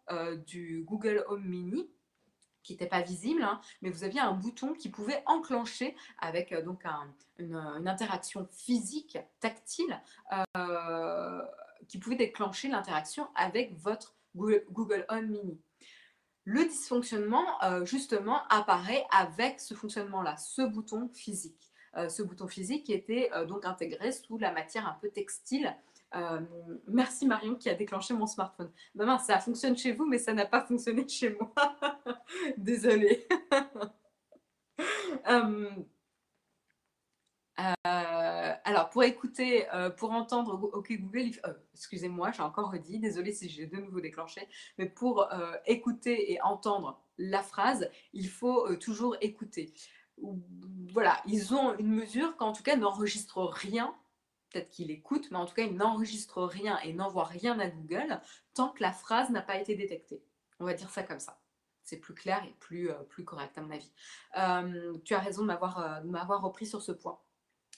du Google Home Mini qui n'était pas visible, hein, mais vous aviez un bouton qui pouvait enclencher avec donc une, interaction physique, tactile, qui pouvait déclencher l'interaction avec votre Google Home Mini. Le dysfonctionnement, euh, justement, apparaît avec ce fonctionnement-là, ce bouton physique. Euh, ce bouton physique qui était euh, donc intégré sous la matière un peu textile. merci Marion qui a déclenché mon smartphone. Maman, ça fonctionne chez vous, mais ça n'a pas fonctionné chez moi. Désolée. Euh, alors, pour écouter, euh, pour entendre OK Google, euh, excusez-moi, j'ai encore redit, désolé si j'ai de nouveau déclenché, mais pour écouter et entendre la phrase, il faut toujours écouter. Voilà, ils ont une mesure qu'en tout cas n'enregistre rien, peut-être qu'il écoute, mais en tout cas, il n'enregistre rien et n'envoie rien à Google tant que la phrase n'a pas été détectée. On va dire ça comme ça c'est plus clair et plus correct à mon avis. tu as raison de m'avoir repris sur ce point.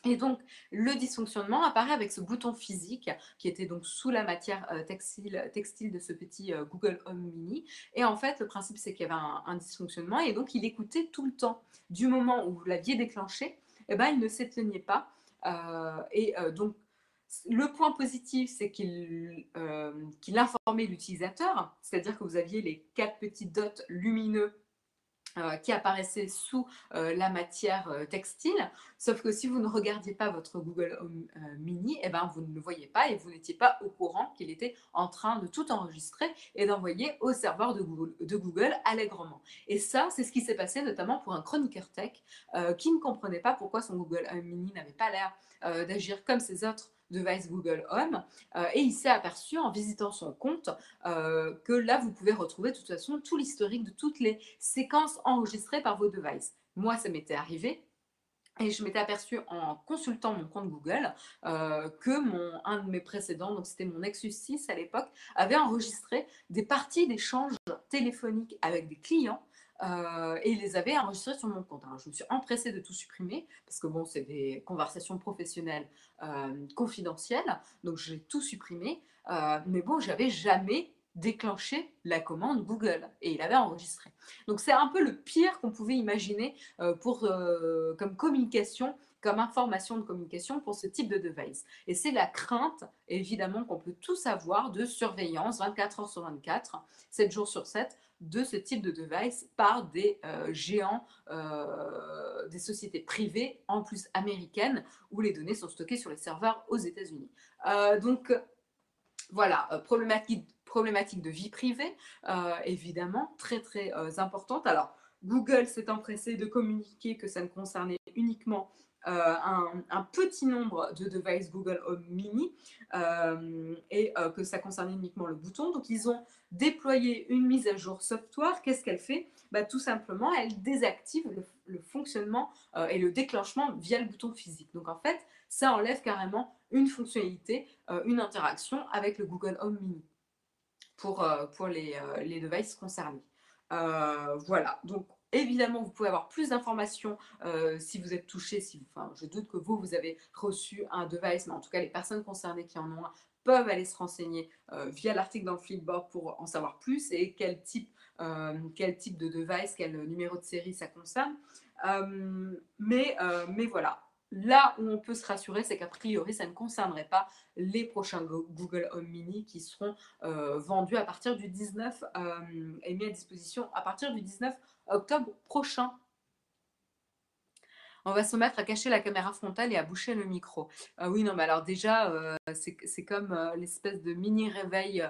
Et donc, le dysfonctionnement apparaît avec ce bouton physique qui était donc sous la matière euh, textile, textile de ce petit euh, Google Home Mini. Et en fait, le principe, c'est qu'il y avait un, dysfonctionnement et donc il écoutait tout le temps. Du moment où vous l'aviez déclenché, eh ben, il ne s'éteignait pas. Euh, et donc, le point positif, c'est qu'il informait l'utilisateur, c'est-à-dire que vous aviez les quatre petits dots lumineux qui apparaissait sous euh, la matière euh, textile. Sauf que si vous ne regardiez pas votre Google Home Mini, eh ben, vous ne le voyez pas et vous n'étiez pas au courant qu'il était en train de tout enregistrer et d'envoyer au serveur de Google, de Google allègrement. Et ça, c'est ce qui s'est passé notamment pour un chroniqueur tech qui ne comprenait pas pourquoi son Google Home Mini n'avait pas l'air d'agir comme ses autres device Google Home et il s'est aperçu en visitant son compte que là, vous pouvez retrouver de toute façon tout l'historique de toutes les séquences enregistrées par vos devices. Moi, ça m'était arrivé et je m'étais aperçue en consultant mon compte Google euh, que mon, un de mes précédents, donc c'était mon Nexus 6 à l'époque, avait enregistré des parties d'échanges téléphoniques avec des clients euh, et il les avait enregistrés sur mon compte. Alors, je me suis empressée de tout supprimer parce que bon, c'est des conversations professionnelles euh, confidentielles, donc j'ai tout supprimé. mais bon, j'avais jamais déclenché la commande Google et il avait enregistré. Donc c'est un peu le pire qu'on pouvait imaginer euh, pour, euh, comme communication, comme information de communication pour ce type de device. Et c'est la crainte, évidemment, qu'on peut tous avoir de surveillance 24 heures sur 24, 7 jours sur 7, de ce type de device par des euh, géants, des sociétés privées, en plus américaines, où les données sont stockées sur les serveurs aux États-Unis. donc voilà, problématique de vie privée, euh, évidemment, très très euh, importante. Alors, Google s'est empressé de communiquer que ça ne concernait uniquement euh, un, petit nombre de devices Google Home Mini et que ça concernait uniquement le bouton. Donc, ils ont déployé une mise à jour software. Qu'est-ce qu'elle fait? Bah, Tout simplement, elle désactive le, fonctionnement et le déclenchement via le bouton physique. Donc, en fait, ça enlève carrément une fonctionnalité, une interaction avec le Google Home Mini pour, euh, pour les, euh, les devices concernés. Euh, voilà, donc Évidemment, vous pouvez avoir plus d'informations si vous êtes touché. Si, enfin, je doute que vous, vous avez reçu un device, mais en tout cas, les personnes concernées qui en ont un peuvent aller se renseigner via l'article dans le Flipboard pour en savoir plus et quel type, quel type de device, quel numéro de série ça concerne. mais, mais voilà, Là où on peut se rassurer, c'est qu'a priori, ça ne concernerait pas les prochains Google Home Mini qui seront euh, vendus à partir du 19 euh, et mis à disposition à partir du 19 octobre prochain. On va se mettre à cacher la caméra frontale et à boucher le micro. Ah oui, non, mais alors déjà, euh, c'est comme l'espèce de mini réveil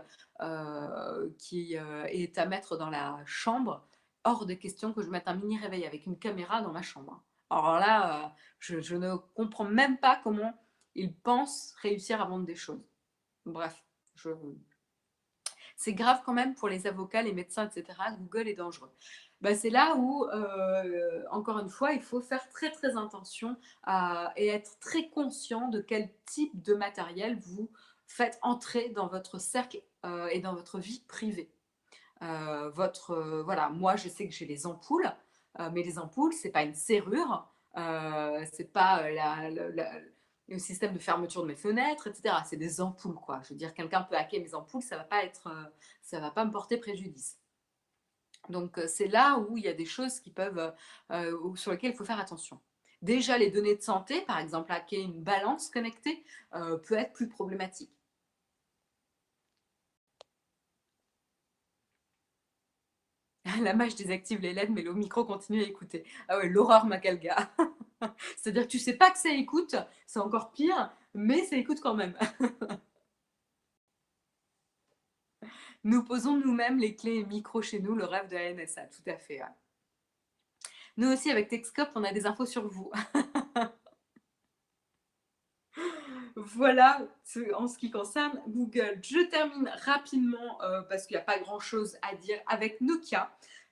qui est à mettre dans la chambre. Hors de question que je mette un mini réveil avec une caméra dans ma chambre. Alors là, euh, je, ne comprends même pas comment ils pensent réussir à vendre des choses. Bref, c'est grave quand même pour les avocats, les médecins, etc. Google est dangereux. Bah, c'est là où, euh, encore une fois, il faut faire très très attention et être très conscient de quel type de matériel vous faites entrer dans votre cercle euh, et dans votre vie privée. votre, voilà, moi je sais que j'ai les ampoules. Euh, mais les ampoules, c'est pas une serrure, euh, c'est pas euh, le système de fermeture de mes fenêtres, etc. C'est des ampoules, quoi. Je veux dire, quelqu'un peut hacker mes ampoules, ça va pas être, ça va pas me porter préjudice. Donc c'est là où il y a des choses qui peuvent, sur lesquelles il faut faire attention. Déjà, les données de santé, par exemple, hacker une balance connectée, peut être plus problématique. La mage désactive les LED, mais le micro continue à écouter. Ah ouais, l'horreur Macalga. C'est-à-dire que tu sais pas que ça écoute, c'est encore pire, mais ça écoute quand même. nous posons nous-mêmes les clés et micros chez nous, le rêve de la NSA, tout à fait. Nous aussi, avec Texcope, on a des infos sur vous. Voilà en ce qui concerne Google. Je termine rapidement euh, parce qu'il n'y a pas grand-chose à dire avec Nokia.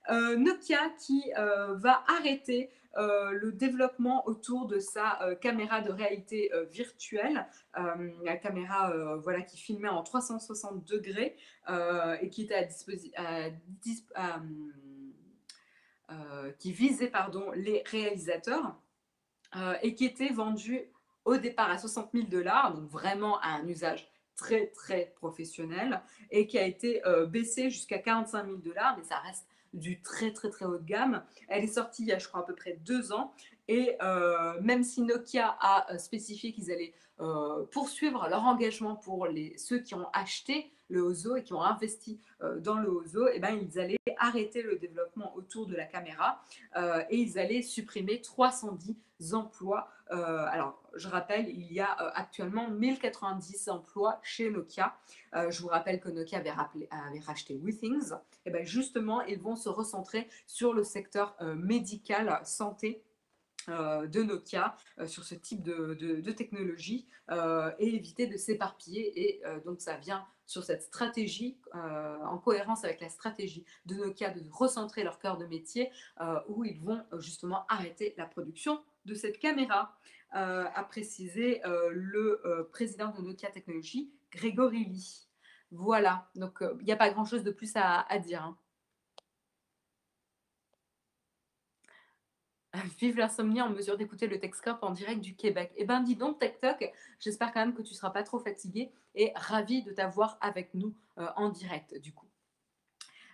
Euh, Nokia qui euh, va arrêter le développement autour de sa caméra de réalité virtuelle, la caméra voilà, qui filmait en 360 degrés et qui était à qui visait pardon, les réalisateurs et qui était vendue au départ à 60 000 dollars, donc vraiment à un usage très très professionnel, et qui a été euh, baissé jusqu'à 45 000 dollars, mais ça reste du très très très haut de gamme. Elle est sortie il y a je crois à peu près deux ans, et euh, même si Nokia a euh, spécifié qu'ils allaient poursuivre leur engagement pour les, ceux qui ont acheté le Ozo et qui ont investi dans le Ozo, et eh ben, ils allaient arrêter le développement autour de la caméra et ils allaient supprimer 310 emplois euh, alors, je rappelle, il y a euh, actuellement 1090 emplois chez Nokia. Euh, je vous rappelle que Nokia avait, avait racheté WeThings. Et eh bien justement, ils vont se recentrer sur le secteur médical, santé de Nokia sur ce type de, technologie et éviter de s'éparpiller. Et donc ça vient sur cette stratégie, en cohérence avec la stratégie de Nokia de recentrer leur cœur de métier, où ils vont justement arrêter la production de cette caméra, a précisé le président de Nokia Technologies, Grégory Lee. Voilà, donc il n'y a pas grand-chose de plus à, dire. Hein. Vive l'insomnie en mesure d'écouter le Texcope en direct du Québec. Eh ben dis donc TikTok, j'espère quand même que tu ne seras pas trop fatigué et ravi de t'avoir avec nous euh, en direct du coup.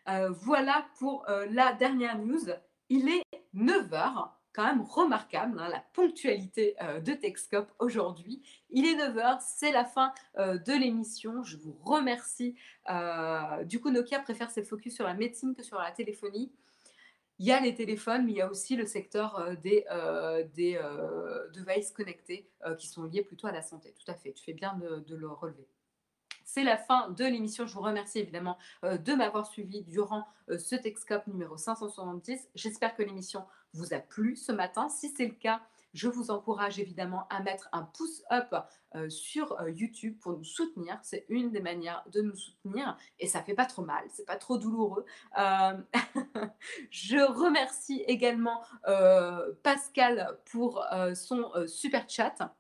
Euh, voilà pour euh, la dernière news. Il est 9h, quand même remarquable, hein, la ponctualité de Texcope aujourd'hui. Il est 9h, c'est la fin de l'émission. Je vous remercie. du coup, Nokia préfère ses focus sur la médecine que sur la téléphonie. Il y a les téléphones, mais il y a aussi le secteur euh, des, euh, euh, devices connectés qui sont liés plutôt à la santé. Tout à fait, tu fais bien de, le relever. C'est la fin de l'émission. Je vous remercie évidemment de m'avoir suivi durant ce Texcope numéro 570. J'espère que l'émission vous a plu ce matin. Si c'est le cas, je vous encourage évidemment à mettre un pouce up euh, sur euh, YouTube pour nous soutenir. C'est une des manières de nous soutenir et ça fait pas trop mal, c'est pas trop douloureux. Euh, je remercie également Pascal pour son super chat.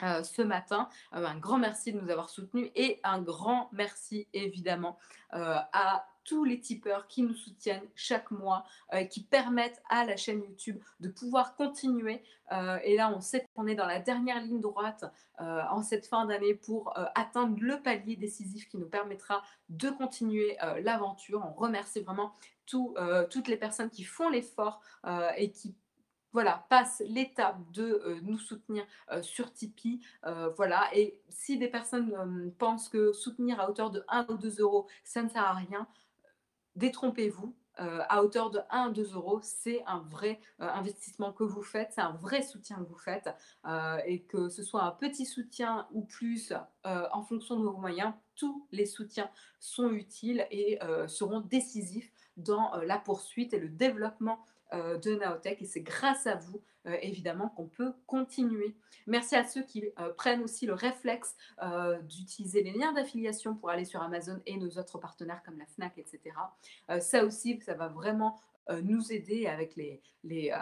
Ce matin. un grand merci de nous avoir soutenus et un grand merci évidemment à tous les tipeurs qui nous soutiennent chaque mois, euh, qui permettent à la chaîne YouTube de pouvoir continuer. Euh, et là, on sait qu'on est dans la dernière ligne droite euh, en cette fin d'année pour atteindre le palier décisif qui nous permettra de continuer l'aventure. On remercie vraiment toutes les personnes qui font l'effort et qui voilà, passent l'étape de nous soutenir sur Tipeee. voilà, et si des personnes pensent que soutenir à hauteur de 1 ou 2 euros, ça ne sert à rien, détrompez-vous. Euh, à hauteur de 1 2 euros, c'est un vrai euh, investissement que vous faites, c'est un vrai soutien que vous faites. Euh, et que ce soit un petit soutien ou plus en fonction de vos moyens, tous les soutiens sont utiles et seront décisifs dans la poursuite et le développement euh, de Naotech et c'est grâce à vous euh, évidemment qu'on peut continuer. Merci à ceux qui euh, prennent aussi le réflexe d'utiliser les liens d'affiliation pour aller sur Amazon et nos autres partenaires comme la FNAC, etc. ça aussi, ça va vraiment nous aider avec les, les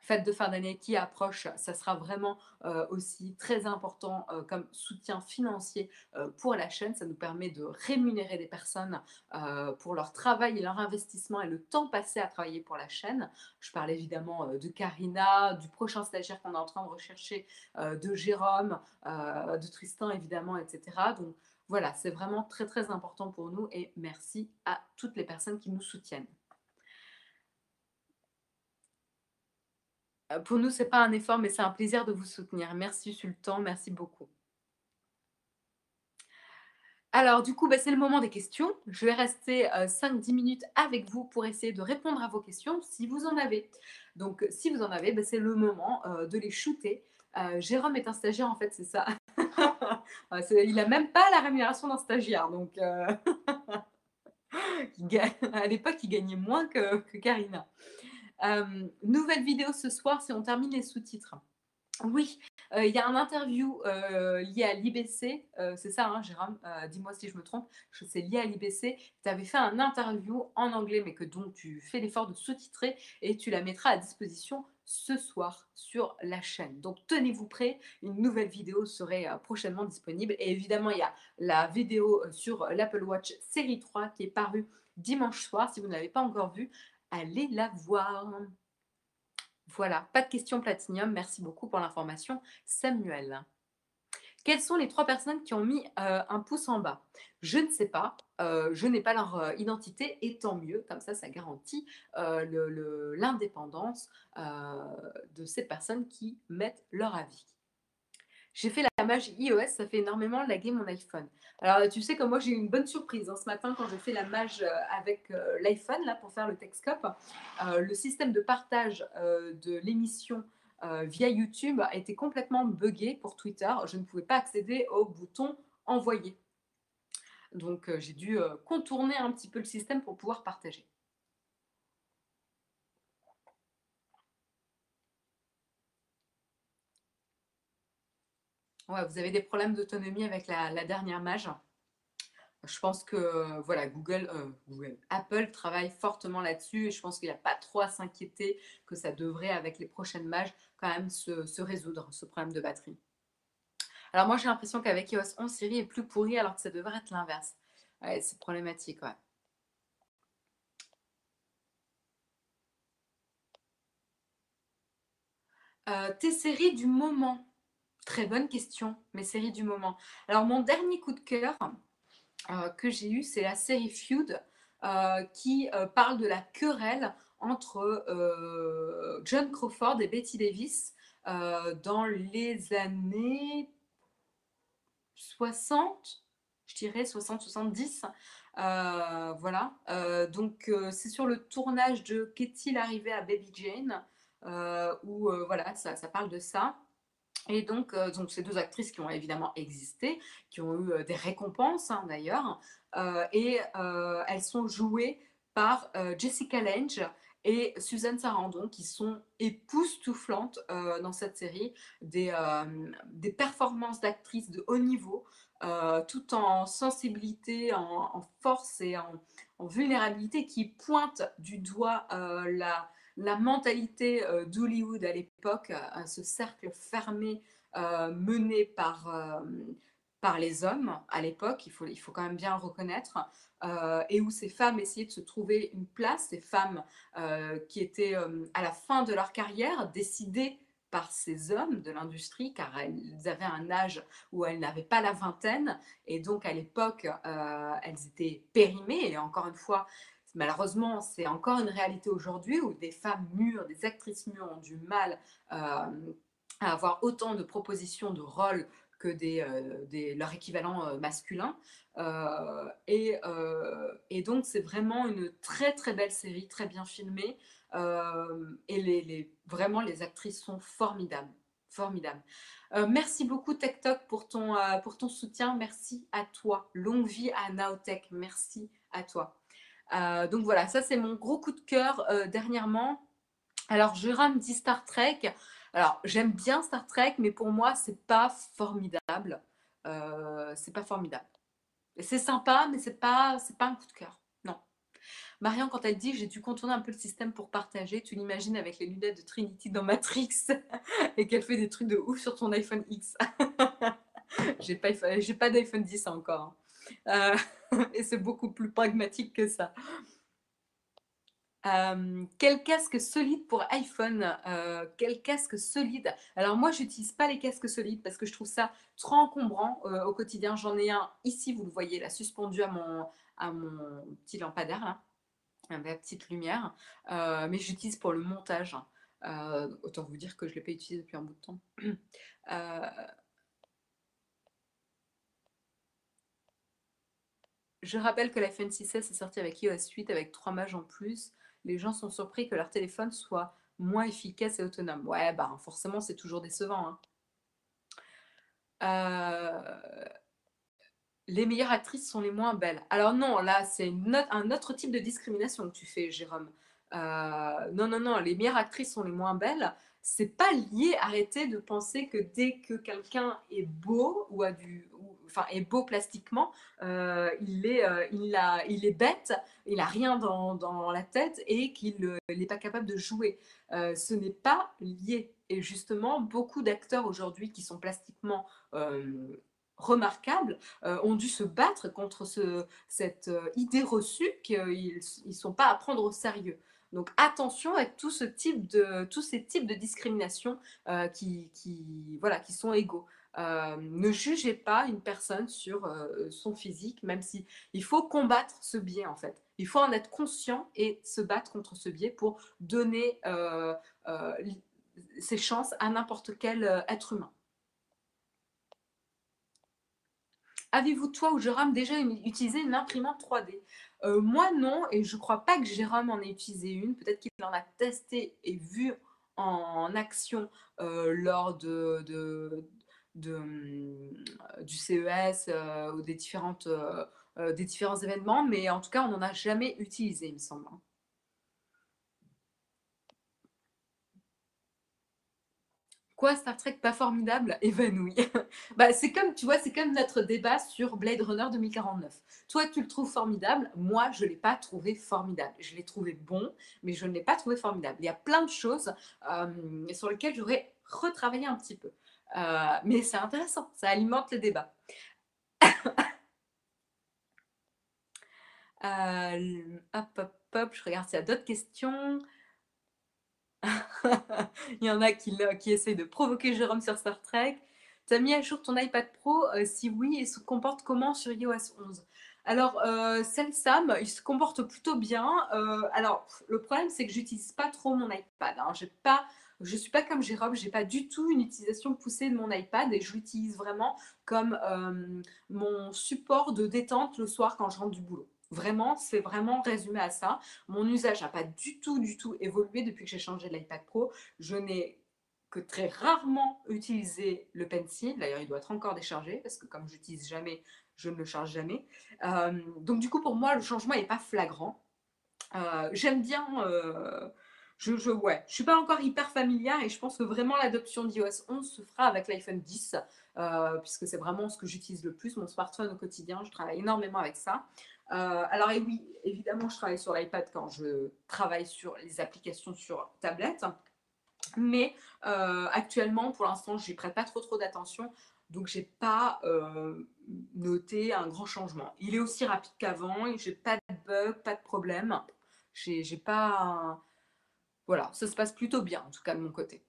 fête de fin d'année qui approche, ça sera vraiment euh, aussi très important euh, comme soutien financier euh, pour la chaîne. Ça nous permet de rémunérer des personnes pour leur travail et leur investissement et le temps passé à travailler pour la chaîne. Je parle évidemment de Karina, du prochain stagiaire qu'on est en train de rechercher, de Jérôme, de Tristan évidemment, etc. Donc voilà, c'est vraiment très très important pour nous et merci à toutes les personnes qui nous soutiennent. Pour nous, ce n'est pas un effort, mais c'est un plaisir de vous soutenir. Merci Sultan, merci beaucoup. Alors, du coup, bah, c'est le moment des questions. Je vais rester 5-10 euh, minutes avec vous pour essayer de répondre à vos questions si vous en avez. Donc, si vous en avez, bah, c'est le moment euh, de les shooter. Jérôme est un stagiaire, en fait, c'est ça. il n'a même pas la rémunération d'un stagiaire. Donc, à l'époque, il gagnait moins que, que Karina. Euh, nouvelle vidéo ce soir si on termine les sous-titres. Oui, euh, il y a un interview euh, lié à l'IBC, c'est ça, hein, Jérôme Dis-moi si je me trompe. C'est lié à l'IBC. Tu avais fait un interview en anglais, mais que donc tu fais l'effort de sous-titrer et tu la mettras à disposition ce soir sur la chaîne. Donc tenez-vous prêts, une nouvelle vidéo serait prochainement disponible. Et évidemment, il y a la vidéo sur l'Apple Watch série 3 qui est parue dimanche soir. Si vous ne l'avez pas encore vue, allez la voir. Voilà, pas de questions platinium. Merci beaucoup pour l'information, Samuel. Quelles sont les trois personnes qui ont mis euh, un pouce en bas? Je ne sais pas. Euh, je n'ai pas leur euh, identité et tant mieux. Comme ça, ça garantit l'indépendance de ces personnes qui mettent leur avis. J'ai fait la mage iOS, ça fait énormément laguer mon iPhone. Alors, tu sais que moi, j'ai eu une bonne surprise. Hein, ce matin, quand j'ai fait la mage euh, avec euh, l'iPhone, là, pour faire le Texcope, euh, le système de partage de l'émission via YouTube a été complètement buggé pour Twitter. Je ne pouvais pas accéder au bouton envoyer. Donc, j'ai dû contourner un petit peu le système pour pouvoir partager. Vous avez des problèmes d'autonomie avec la, dernière mage. Je pense que voilà, Google, euh, Apple travaille fortement là-dessus et je pense qu'il n'y a pas trop à s'inquiéter que ça devrait, avec les prochaines mages, quand même se, résoudre, ce problème de batterie. Alors moi, j'ai l'impression qu'avec iOS 11, Siri est plus pourri alors que ça devrait être l'inverse. C'est problématique, ouais. Euh, tes séries du moment Très bonne question, mes séries du moment. Alors mon dernier coup de cœur, euh, que j'ai eu, c'est la série Feud, euh, qui euh, parle de la querelle entre John Crawford et Betty Davis dans les années 60, je dirais 60-70. voilà. donc c'est sur le tournage de Qu'est-il arrivé à Baby Jane où voilà, ça, ça, parle de ça. Et donc, euh, donc, ces deux actrices qui ont évidemment existé, qui ont eu euh, des récompenses hein, d'ailleurs, euh, et elles sont jouées par Jessica Lange et Suzanne Sarandon, qui sont époustouflantes dans cette série, des, des performances d'actrices de haut niveau, tout en sensibilité, en, force et en, en, vulnérabilité, qui pointent du doigt la la mentalité euh, d'Hollywood à l'époque, euh, ce cercle fermé euh, mené par, par les hommes à l'époque, il faut, il faut quand même bien reconnaître, et où ces femmes essayaient de se trouver une place, ces femmes qui étaient à la fin de leur carrière décidées par ces hommes de l'industrie, car elles avaient un âge où elles n'avaient pas la vingtaine, et donc à l'époque, elles étaient périmées, et encore une fois, malheureusement, c'est encore une réalité aujourd'hui où des femmes mûres, des actrices mûres ont du mal euh, à avoir autant de propositions de rôles que des, euh, leur équivalent euh, masculin. Et, et, donc, c'est vraiment une très très belle série, très bien filmée. et vraiment, les actrices sont formidables. formidables. merci beaucoup TechTok pour pour ton soutien. Merci à toi. Longue vie à Naotech. Merci à toi. Euh, donc voilà, ça c'est mon gros coup de cœur euh, dernièrement. Alors Jérôme dit Star Trek. Alors j'aime bien Star Trek, mais pour moi c'est pas formidable. Euh, c'est pas formidable. C'est sympa, mais c'est pas c'est pas un coup de cœur. Non. Marianne, quand elle dit j'ai dû contourner un peu le système pour partager, tu l'imagines avec les lunettes de Trinity dans Matrix et qu'elle fait des trucs de ouf sur ton iPhone X. j'ai pas, pas d'iPhone 10 encore. Hein. Euh, et c'est beaucoup plus pragmatique que ça. Euh, quel casque solide pour iPhone euh, Quel casque solide? Alors moi, j'utilise pas les casques solides parce que je trouve ça trop encombrant au quotidien. J'en ai un ici, vous le voyez, là, suspendu à mon, à mon petit lampadaire, avec la petite lumière. mais j'utilise pour le montage. autant vous dire que je ne l'ai pas utilisé depuis un bout de temps. Je rappelle que l'iPhone 6S est sorti avec iOS 8 avec trois mages en plus. Les gens sont surpris que leur téléphone soit moins efficace et autonome. Ouais, bah forcément, c'est toujours décevant. Hein. Euh, les meilleures actrices sont les moins belles. Alors non, là, c'est un autre type de discrimination que tu fais, Jérôme. Euh, non, non, non, les meilleures actrices sont les moins belles. C'est pas lié. Arrêtez de penser que dès que quelqu'un est beau ou a du, enfin, est beau plastiquement, euh, il, est, euh, il, a, il est bête, il n'a rien dans, dans, la tête et qu'il n'est pas capable de jouer. Euh, ce n'est pas lié. Et justement, beaucoup d'acteurs aujourd'hui qui sont plastiquement remarquables ont dû se battre contre ce, cette idée reçue qu'ils ne sont pas à prendre au sérieux. Donc attention de, tous ces types de discrimination qui, qui, voilà, qui sont égaux. Euh, ne jugez pas une personne sur euh, son physique, même si il faut combattre ce biais en fait. Il faut en être conscient et se battre contre ce biais pour donner euh, ses chances à n'importe quel être humain. Avez-vous, toi ou Jérôme, déjà utilisé une imprimante 3D Moi, non, et je ne crois pas que Jérôme en ait utilisé une. Peut-être qu'il en a testé et vu en action lors de, de, euh, du CES euh, ou des, différentes, euh, des différents événements, mais en tout cas, on n'en a jamais utilisé, il me semble. Hein. Quoi, Star Trek pas formidable? Évanoui. bah, c'est comme, tu vois, c'est comme notre débat sur Blade Runner 2049. Toi, tu le trouves formidable? Moi, je ne l'ai pas trouvé formidable. Je l'ai trouvé bon, mais je ne l'ai pas trouvé formidable. Il y a plein de choses sur lesquelles j'aurais retravaillé un petit peu. Euh, mais c'est intéressant, ça alimente le débat. Euh, hop, hop, hop, je regarde s'il y a d'autres questions. Il y en a qui, qui essayent de provoquer Jérôme sur Star Trek. Tu as mis à jour ton iPad Pro euh, Si oui, il se comporte comment sur iOS 11 alors, euh, Sam, il se comporte plutôt bien. Euh, alors, le problème, c'est que j'utilise pas trop mon iPad. Hein. J'ai pas, je suis pas comme Jérôme, j'ai pas du tout une utilisation poussée de mon iPad et je l'utilise vraiment comme euh, mon support de détente le soir quand je rentre du boulot. Vraiment, c'est vraiment résumé à ça. Mon usage n'a pas du tout, du tout évolué depuis que j'ai changé l'iPad Pro. Je n'ai que très rarement utilisé le pencil. D'ailleurs, il doit être encore déchargé parce que comme je n'utilise jamais, je ne le charge jamais. Euh, donc du coup, pour moi, le changement n'est pas flagrant. Euh, j'aime bien... Euh, je, je, ouais, je suis pas encore hyper familière et je pense que vraiment l'adoption d'iOS 11 se fera avec l'iPhone 10 puisque c'est vraiment ce que j'utilise le plus, mon smartphone au quotidien. Je travaille énormément avec ça. Euh, alors et oui, évidemment, je travaille sur l'iPad quand je travaille sur les applications sur tablette. Mais euh, actuellement, pour l'instant, je n'y prête pas trop trop d'attention. Donc, je n'ai pas euh, noté un grand changement. Il est aussi rapide qu'avant. J'ai pas de bug, pas de problème. J'ai pas. Voilà, ça se passe plutôt bien, en tout cas de mon côté.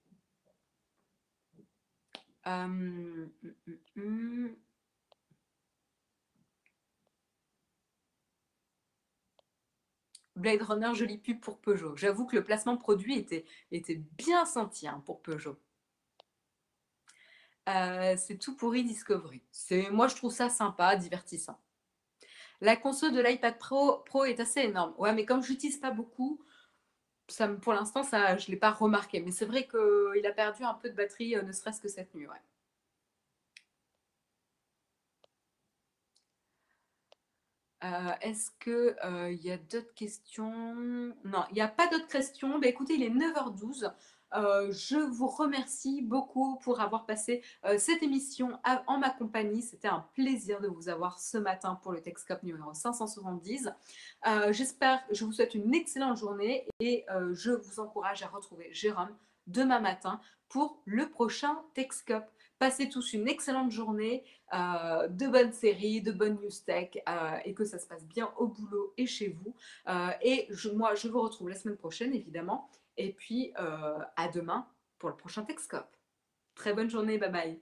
Hum, hum, hum, Blade Runner, jolie pub pour Peugeot. J'avoue que le placement produit était, bien senti hein, pour Peugeot. Euh, c'est tout pourri Discovery. Moi, je trouve ça sympa, divertissant. La console de l'iPad Pro, Pro est assez énorme. Ouais, mais comme je l'utilise pas beaucoup, pour l'instant, je ne l'ai pas remarqué. Mais c'est vrai qu'il a perdu un peu de batterie, euh, ne serait-ce que cette nuit. Ouais. Euh, est-ce qu'il euh, y a d'autres questions? Non, il n'y a pas d'autres questions. Bah, écoutez, il est 9h12. Euh, je vous remercie beaucoup pour avoir passé cette émission en ma compagnie. C'était un plaisir de vous avoir ce matin pour le Texcop numéro 570. J'espère, je vous souhaite une excellente journée et je vous encourage à retrouver Jérôme demain matin pour le prochain Texcop. Passez tous une excellente journée, euh, de bonnes séries, de bonnes news tech euh, et que ça se passe bien au boulot et chez vous. Euh, et moi, je vous retrouve la semaine prochaine, évidemment. Et puis, à demain pour le prochain Texcope. Très bonne journée, bye bye.